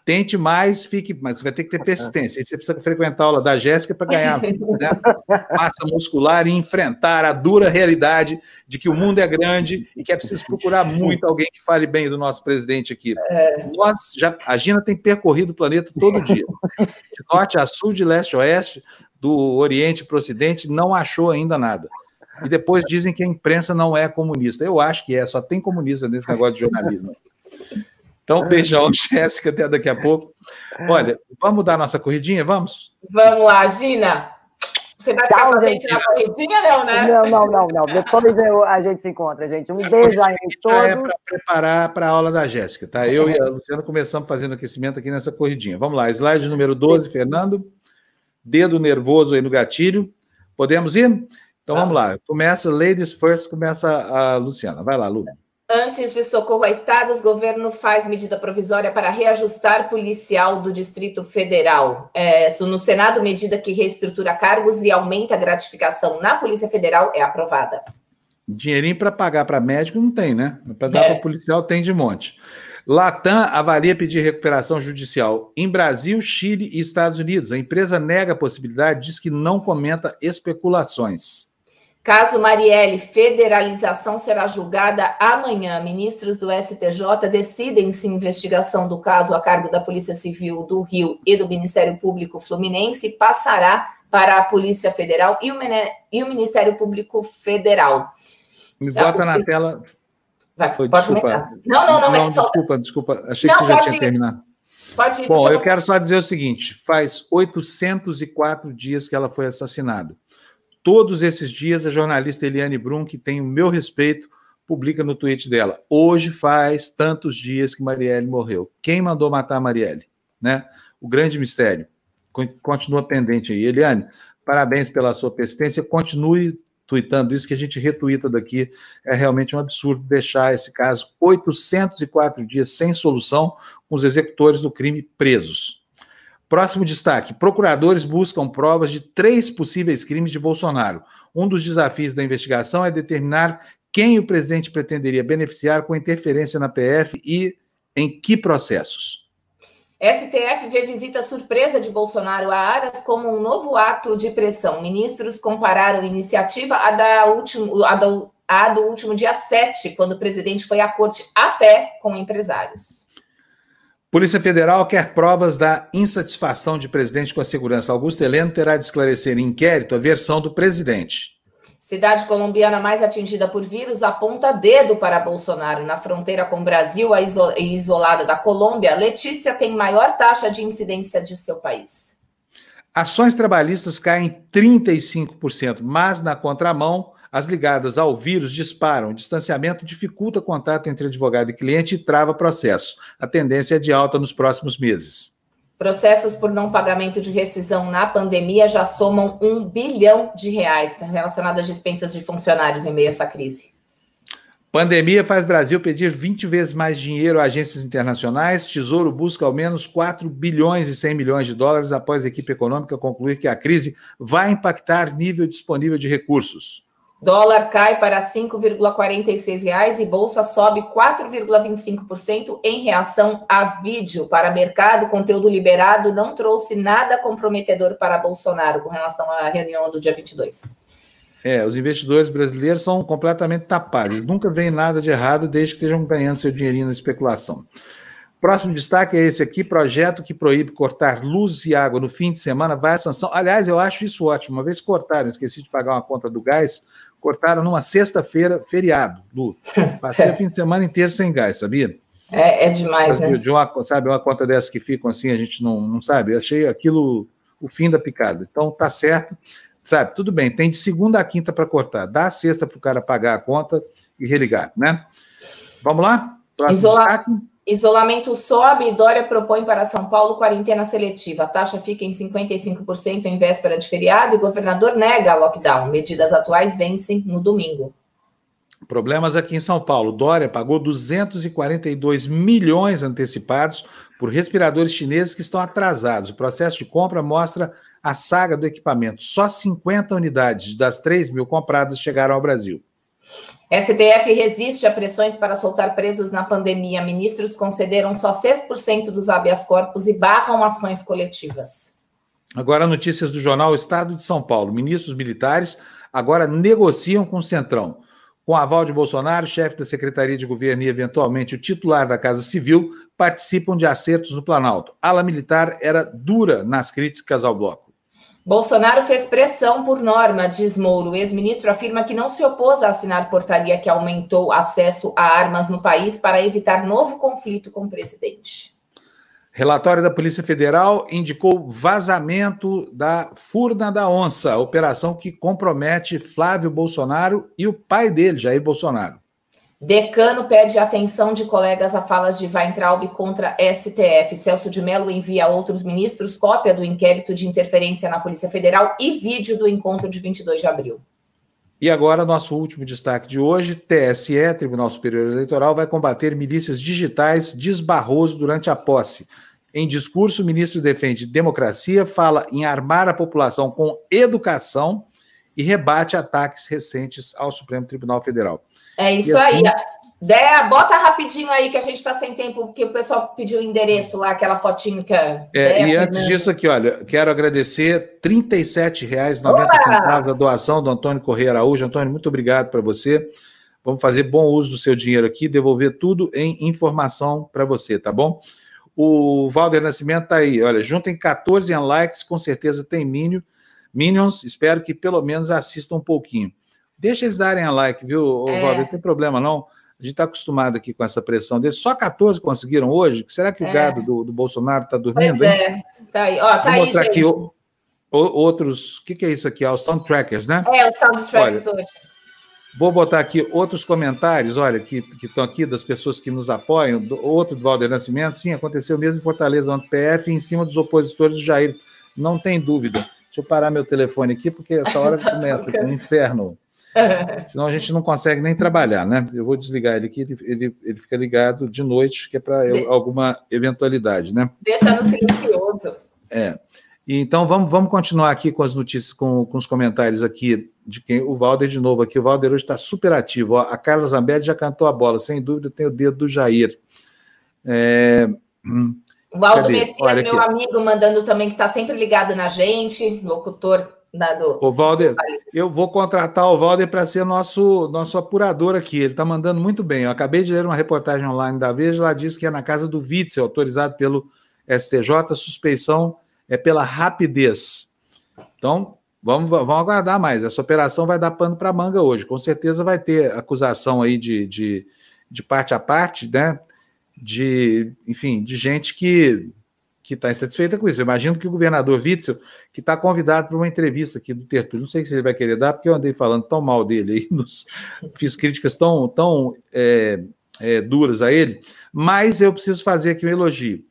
tente mais, fique, mas vai ter que ter persistência. Você precisa frequentar a aula da Jéssica para ganhar né, massa muscular e enfrentar a dura realidade de que o mundo é grande e que é preciso procurar muito alguém que fale bem do nosso presidente aqui. É. Nós já, a Gina tem percorrido o planeta todo dia, de norte a sul, de leste a oeste, do Oriente para o Ocidente, não achou ainda nada. E depois dizem que a imprensa não é comunista. Eu acho que é, só tem comunista nesse negócio de jornalismo. Então, beijão, Jéssica, até daqui a pouco. Olha, vamos dar nossa corridinha? Vamos? Vamos lá, Gina. Você vai ficar Tchau, com a gente, gente na corridinha, não, né? Não, não, não, não. Depois eu, a gente se encontra, gente. Um beijo aí em todos. É para preparar para a aula da Jéssica, tá? Eu e a Luciana começamos fazendo aquecimento aqui nessa corridinha. Vamos lá, slide número 12, Fernando. Dedo nervoso aí no gatilho. Podemos ir? Então vamos lá. Começa, ladies first, começa a Luciana. Vai lá, Lu. Antes de socorro a estados, o governo faz medida provisória para reajustar policial do Distrito Federal. É, no Senado, medida que reestrutura cargos e aumenta a gratificação na Polícia Federal é aprovada. Dinheirinho para pagar para médico não tem, né? Para dar é. para policial tem de monte. Latam avalia pedir recuperação judicial em Brasil, Chile e Estados Unidos. A empresa nega a possibilidade, diz que não comenta especulações. Caso Marielle, federalização será julgada amanhã. Ministros do STJ decidem se investigação do caso a cargo da Polícia Civil do Rio e do Ministério Público Fluminense passará para a Polícia Federal e o, e o Ministério Público Federal. Me tá, bota na tela. Vai, Foi, desculpa. Não, não, não. não é desculpa, desculpa. Achei não, que você já tinha ir. terminado. Pode ir. Bom, eu quero só dizer o seguinte: faz 804 dias que ela foi assassinada. Todos esses dias, a jornalista Eliane Brum, que tem o meu respeito, publica no tweet dela: hoje faz tantos dias que Marielle morreu. Quem mandou matar Marielle? Né? O grande mistério. Continua pendente aí. Eliane, parabéns pela sua persistência. Continue tweetando isso, que a gente retuita daqui. É realmente um absurdo deixar esse caso 804 dias sem solução, com os executores do crime presos. Próximo destaque: procuradores buscam provas de três possíveis crimes de Bolsonaro. Um dos desafios da investigação é determinar quem o presidente pretenderia beneficiar com interferência na PF e em que processos. STF vê visita surpresa de Bolsonaro a Aras como um novo ato de pressão. Ministros compararam a iniciativa à, da último, à, do, à do último dia 7, quando o presidente foi à corte a pé com empresários. Polícia Federal quer provas da insatisfação de presidente com a segurança. Augusto Heleno terá de esclarecer em inquérito a versão do presidente. Cidade colombiana mais atingida por vírus aponta dedo para Bolsonaro. Na fronteira com o Brasil, a isolada da Colômbia, Letícia tem maior taxa de incidência de seu país. Ações trabalhistas caem 35%, mas na contramão, as ligadas ao vírus disparam. O distanciamento dificulta contato entre advogado e cliente e trava processo. A tendência é de alta nos próximos meses. Processos por não pagamento de rescisão na pandemia já somam um bilhão de reais relacionados às dispensas de funcionários em meio a essa crise. Pandemia faz Brasil pedir 20 vezes mais dinheiro a agências internacionais. Tesouro busca ao menos 4 bilhões e 100 milhões de dólares após a equipe econômica concluir que a crise vai impactar nível disponível de recursos. Dólar cai para R$ 5,46 e bolsa sobe 4,25% em reação a vídeo. Para mercado, conteúdo liberado não trouxe nada comprometedor para Bolsonaro com relação à reunião do dia 22. É, os investidores brasileiros são completamente tapados. Nunca vem nada de errado desde que estejam ganhando seu dinheirinho na especulação. Próximo destaque é esse aqui: projeto que proíbe cortar luz e água no fim de semana vai à sanção. Aliás, eu acho isso ótimo. Uma vez cortaram, esqueci de pagar uma conta do gás, cortaram numa sexta-feira, feriado. Lu. Passei o fim de semana inteiro sem gás, sabia? É, é demais, né? De uma, sabe, uma conta dessas que ficam assim, a gente não, não sabe. Eu achei aquilo o fim da picada. Então, tá certo. Sabe, tudo bem, tem de segunda a quinta para cortar. Dá a sexta para o cara pagar a conta e religar, né? Vamos lá? Próximo Isola... destaque. Isolamento sobe e Dória propõe para São Paulo quarentena seletiva. A taxa fica em 55% em véspera de feriado e o governador nega lockdown. Medidas atuais vencem no domingo. Problemas aqui em São Paulo. Dória pagou 242 milhões antecipados por respiradores chineses que estão atrasados. O processo de compra mostra a saga do equipamento. Só 50 unidades das 3 mil compradas chegaram ao Brasil. STF resiste a pressões para soltar presos na pandemia. Ministros concederam só 6% dos habeas corpus e barram ações coletivas. Agora, notícias do jornal Estado de São Paulo. Ministros militares agora negociam com o Centrão. Com aval de Bolsonaro, chefe da Secretaria de Governo e, eventualmente, o titular da Casa Civil participam de acertos no Planalto. Ala militar era dura nas críticas ao bloco. Bolsonaro fez pressão por norma, diz Mouro. O ex-ministro afirma que não se opôs a assinar portaria que aumentou acesso a armas no país para evitar novo conflito com o presidente. Relatório da Polícia Federal indicou vazamento da Furna da Onça, operação que compromete Flávio Bolsonaro e o pai dele, Jair Bolsonaro. Decano pede atenção de colegas a falas de Weintraub contra STF. Celso de Mello envia a outros ministros cópia do inquérito de interferência na Polícia Federal e vídeo do encontro de 22 de abril. E agora, nosso último destaque de hoje: TSE, Tribunal Superior Eleitoral, vai combater milícias digitais, diz Barroso durante a posse. Em discurso, o ministro defende democracia, fala em armar a população com educação e rebate ataques recentes ao Supremo Tribunal Federal. É isso assim, aí. Dé, bota rapidinho aí que a gente está sem tempo, porque o pessoal pediu o endereço lá, aquela fotinho que é. é e antes disso aqui, olha, quero agradecer R$ 37,90 a doação do Antônio Correia Araújo. Antônio, muito obrigado para você. Vamos fazer bom uso do seu dinheiro aqui, devolver tudo em informação para você, tá bom? O Valder Nascimento está aí, olha, juntem 14 likes, com certeza tem mínimo. Minions, espero que pelo menos assistam um pouquinho. Deixa eles darem a like, viu, é. Valdir? Não tem problema não. A gente está acostumado aqui com essa pressão deles. Só 14 conseguiram hoje? Será que o é. gado do, do Bolsonaro está dormindo? Pois é, tá aí. Ó, tá Vou aí, mostrar gente. aqui o, o, outros. O que, que, é isso aqui? Ah, os soundtrackers, né? É, os soundtrackers hoje. Vou botar aqui outros comentários, olha, que estão aqui das pessoas que nos apoiam. Outro do Valder Nascimento, sim, aconteceu mesmo em Fortaleza, no PF, em cima dos opositores do Jair. Não tem dúvida. Deixa eu parar meu telefone aqui, porque essa hora tá começa, é um inferno. Senão a gente não consegue nem trabalhar, né? Eu vou desligar ele aqui, ele, ele, ele fica ligado de noite, que é para de... alguma eventualidade, né? Deixa no silencioso. É. Então vamos, vamos continuar aqui com as notícias, com, com os comentários aqui de quem o Valder de novo aqui. O Valder hoje está super ativo. Ó, a Carla Zambelli já cantou a bola, sem dúvida tem o dedo do Jair. É... Hum, o Aldo Cadê? Messias, meu amigo, mandando também que está sempre ligado na gente, locutor da do. O Valder, eu vou contratar o Valder para ser nosso, nosso apurador aqui. Ele está mandando muito bem. Eu acabei de ler uma reportagem online da Veja, lá diz que é na casa do Witzel, autorizado pelo STJ, suspeição é pela rapidez. Então, vamos, vamos aguardar mais. Essa operação vai dar pano para manga hoje. Com certeza vai ter acusação aí de, de, de parte a parte, né? De, enfim, de gente que que está insatisfeita com isso. Eu imagino que o governador Witzel, que está convidado para uma entrevista aqui do Tertúlio, não sei se ele vai querer dar, porque eu andei falando tão mal dele aí, nos, fiz críticas tão, tão é, é, duras a ele, mas eu preciso fazer aqui um elogio.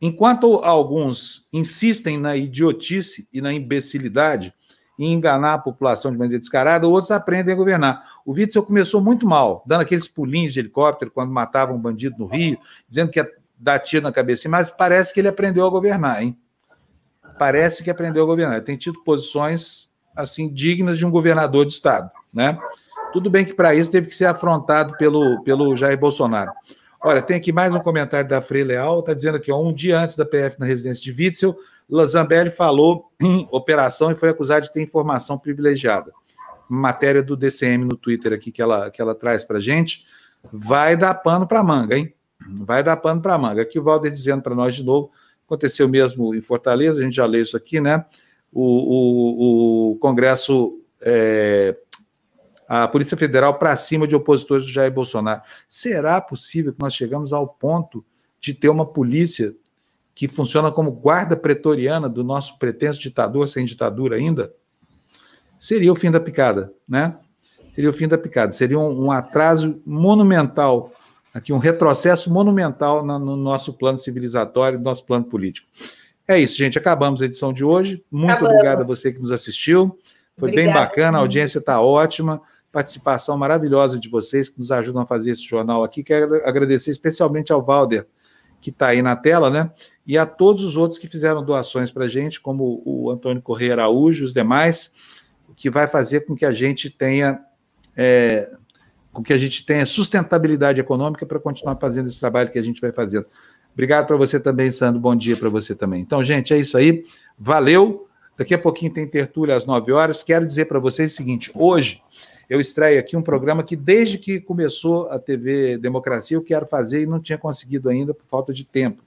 Enquanto alguns insistem na idiotice e na imbecilidade, em enganar a população de maneira descarada, outros aprendem a governar. O Witzel começou muito mal, dando aqueles pulinhos de helicóptero quando matava um bandido no Rio, dizendo que ia dar tiro na cabeça, mas parece que ele aprendeu a governar, hein? Parece que aprendeu a governar. Ele tem tido posições assim dignas de um governador de estado, né? Tudo bem que para isso teve que ser afrontado pelo, pelo Jair Bolsonaro. Olha, tem aqui mais um comentário da Frei Leal, está dizendo que um dia antes da PF na residência de Witzel, Lazambelli falou em operação e foi acusado de ter informação privilegiada. Matéria do DCM no Twitter aqui que ela, que ela traz para gente. Vai dar pano para manga, hein? Vai dar pano para manga. Aqui o Valder dizendo para nós de novo, aconteceu mesmo em Fortaleza, a gente já leu isso aqui, né? O, o, o Congresso é, a Polícia Federal para cima de opositores do Jair Bolsonaro. Será possível que nós chegamos ao ponto de ter uma polícia que funciona como guarda pretoriana do nosso pretenso ditador sem ditadura ainda? Seria o fim da picada, né? Seria o fim da picada. Seria um, um atraso monumental, aqui um retrocesso monumental no, no nosso plano civilizatório, no nosso plano político. É isso, gente. Acabamos a edição de hoje. Muito Acabamos. obrigado a você que nos assistiu. Foi Obrigada. bem bacana, a audiência está ótima participação maravilhosa de vocês que nos ajudam a fazer esse jornal aqui. Quero agradecer especialmente ao Valder, que está aí na tela, né? E a todos os outros que fizeram doações para a gente, como o Antônio Correia Araújo os demais, que vai fazer com que a gente tenha. É, com que a gente tenha sustentabilidade econômica para continuar fazendo esse trabalho que a gente vai fazendo. Obrigado para você também, Sandro. Bom dia para você também. Então, gente, é isso aí. Valeu. Daqui a pouquinho tem tertúlia às 9 horas. Quero dizer para vocês o seguinte: hoje eu estreio aqui um programa que, desde que começou a TV Democracia, eu quero fazer e não tinha conseguido ainda por falta de tempo.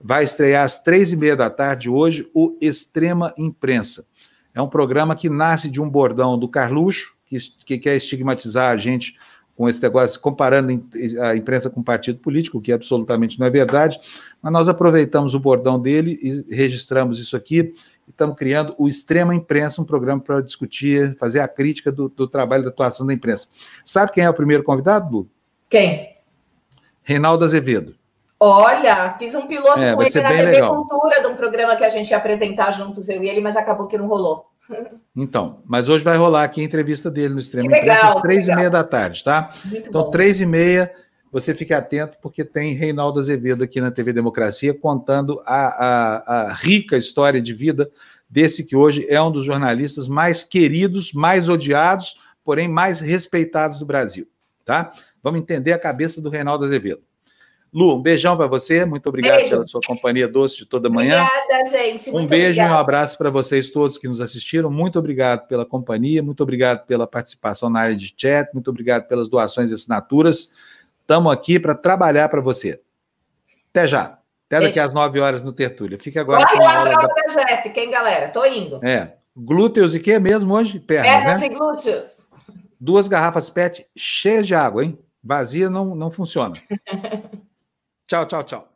Vai estrear às três e meia da tarde hoje o Extrema Imprensa. É um programa que nasce de um bordão do Carluxo, que, que quer estigmatizar a gente com esse negócio, comparando a imprensa com partido político, que absolutamente não é verdade, mas nós aproveitamos o bordão dele e registramos isso aqui estamos criando o Extrema Imprensa, um programa para discutir, fazer a crítica do, do, trabalho da atuação da imprensa. Sabe quem é o primeiro convidado, Lu? Quem? Reinaldo Azevedo. Olha, fiz um piloto é, com ele na TV legal. Cultura, de um programa que a gente ia apresentar juntos, eu e ele, mas acabou que não rolou. Então, mas hoje vai rolar aqui a entrevista dele no Extrema Imprensa, às três e meia da tarde, tá? Muito então, bom. três e meia você fique atento, porque tem Reinaldo Azevedo aqui na TV Democracia contando a, a, a, rica história de vida desse que hoje é um dos jornalistas mais queridos, mais odiados, porém mais respeitados do Brasil. Tá? Vamos entender a cabeça do Reinaldo Azevedo. Lu, um beijão para você, muito obrigado beijo. pela sua companhia doce de toda manhã. Obrigada, gente. Muito um beijo obrigada. e um abraço para vocês todos que nos assistiram. Muito obrigado pela companhia, muito obrigado pela participação na área de chat, muito obrigado pelas doações e assinaturas. Estamos aqui para trabalhar para você. Até já. Até daqui às 9 horas no Tertúlia. Fica agora. Corre lá para da Jéssica, hein, galera? Tô indo. É. Glúteos e quê mesmo hoje? Pernas, Pernas né? e glúteos. Duas garrafas PET cheias de água, hein? Vazia não, não funciona. tchau, tchau, tchau.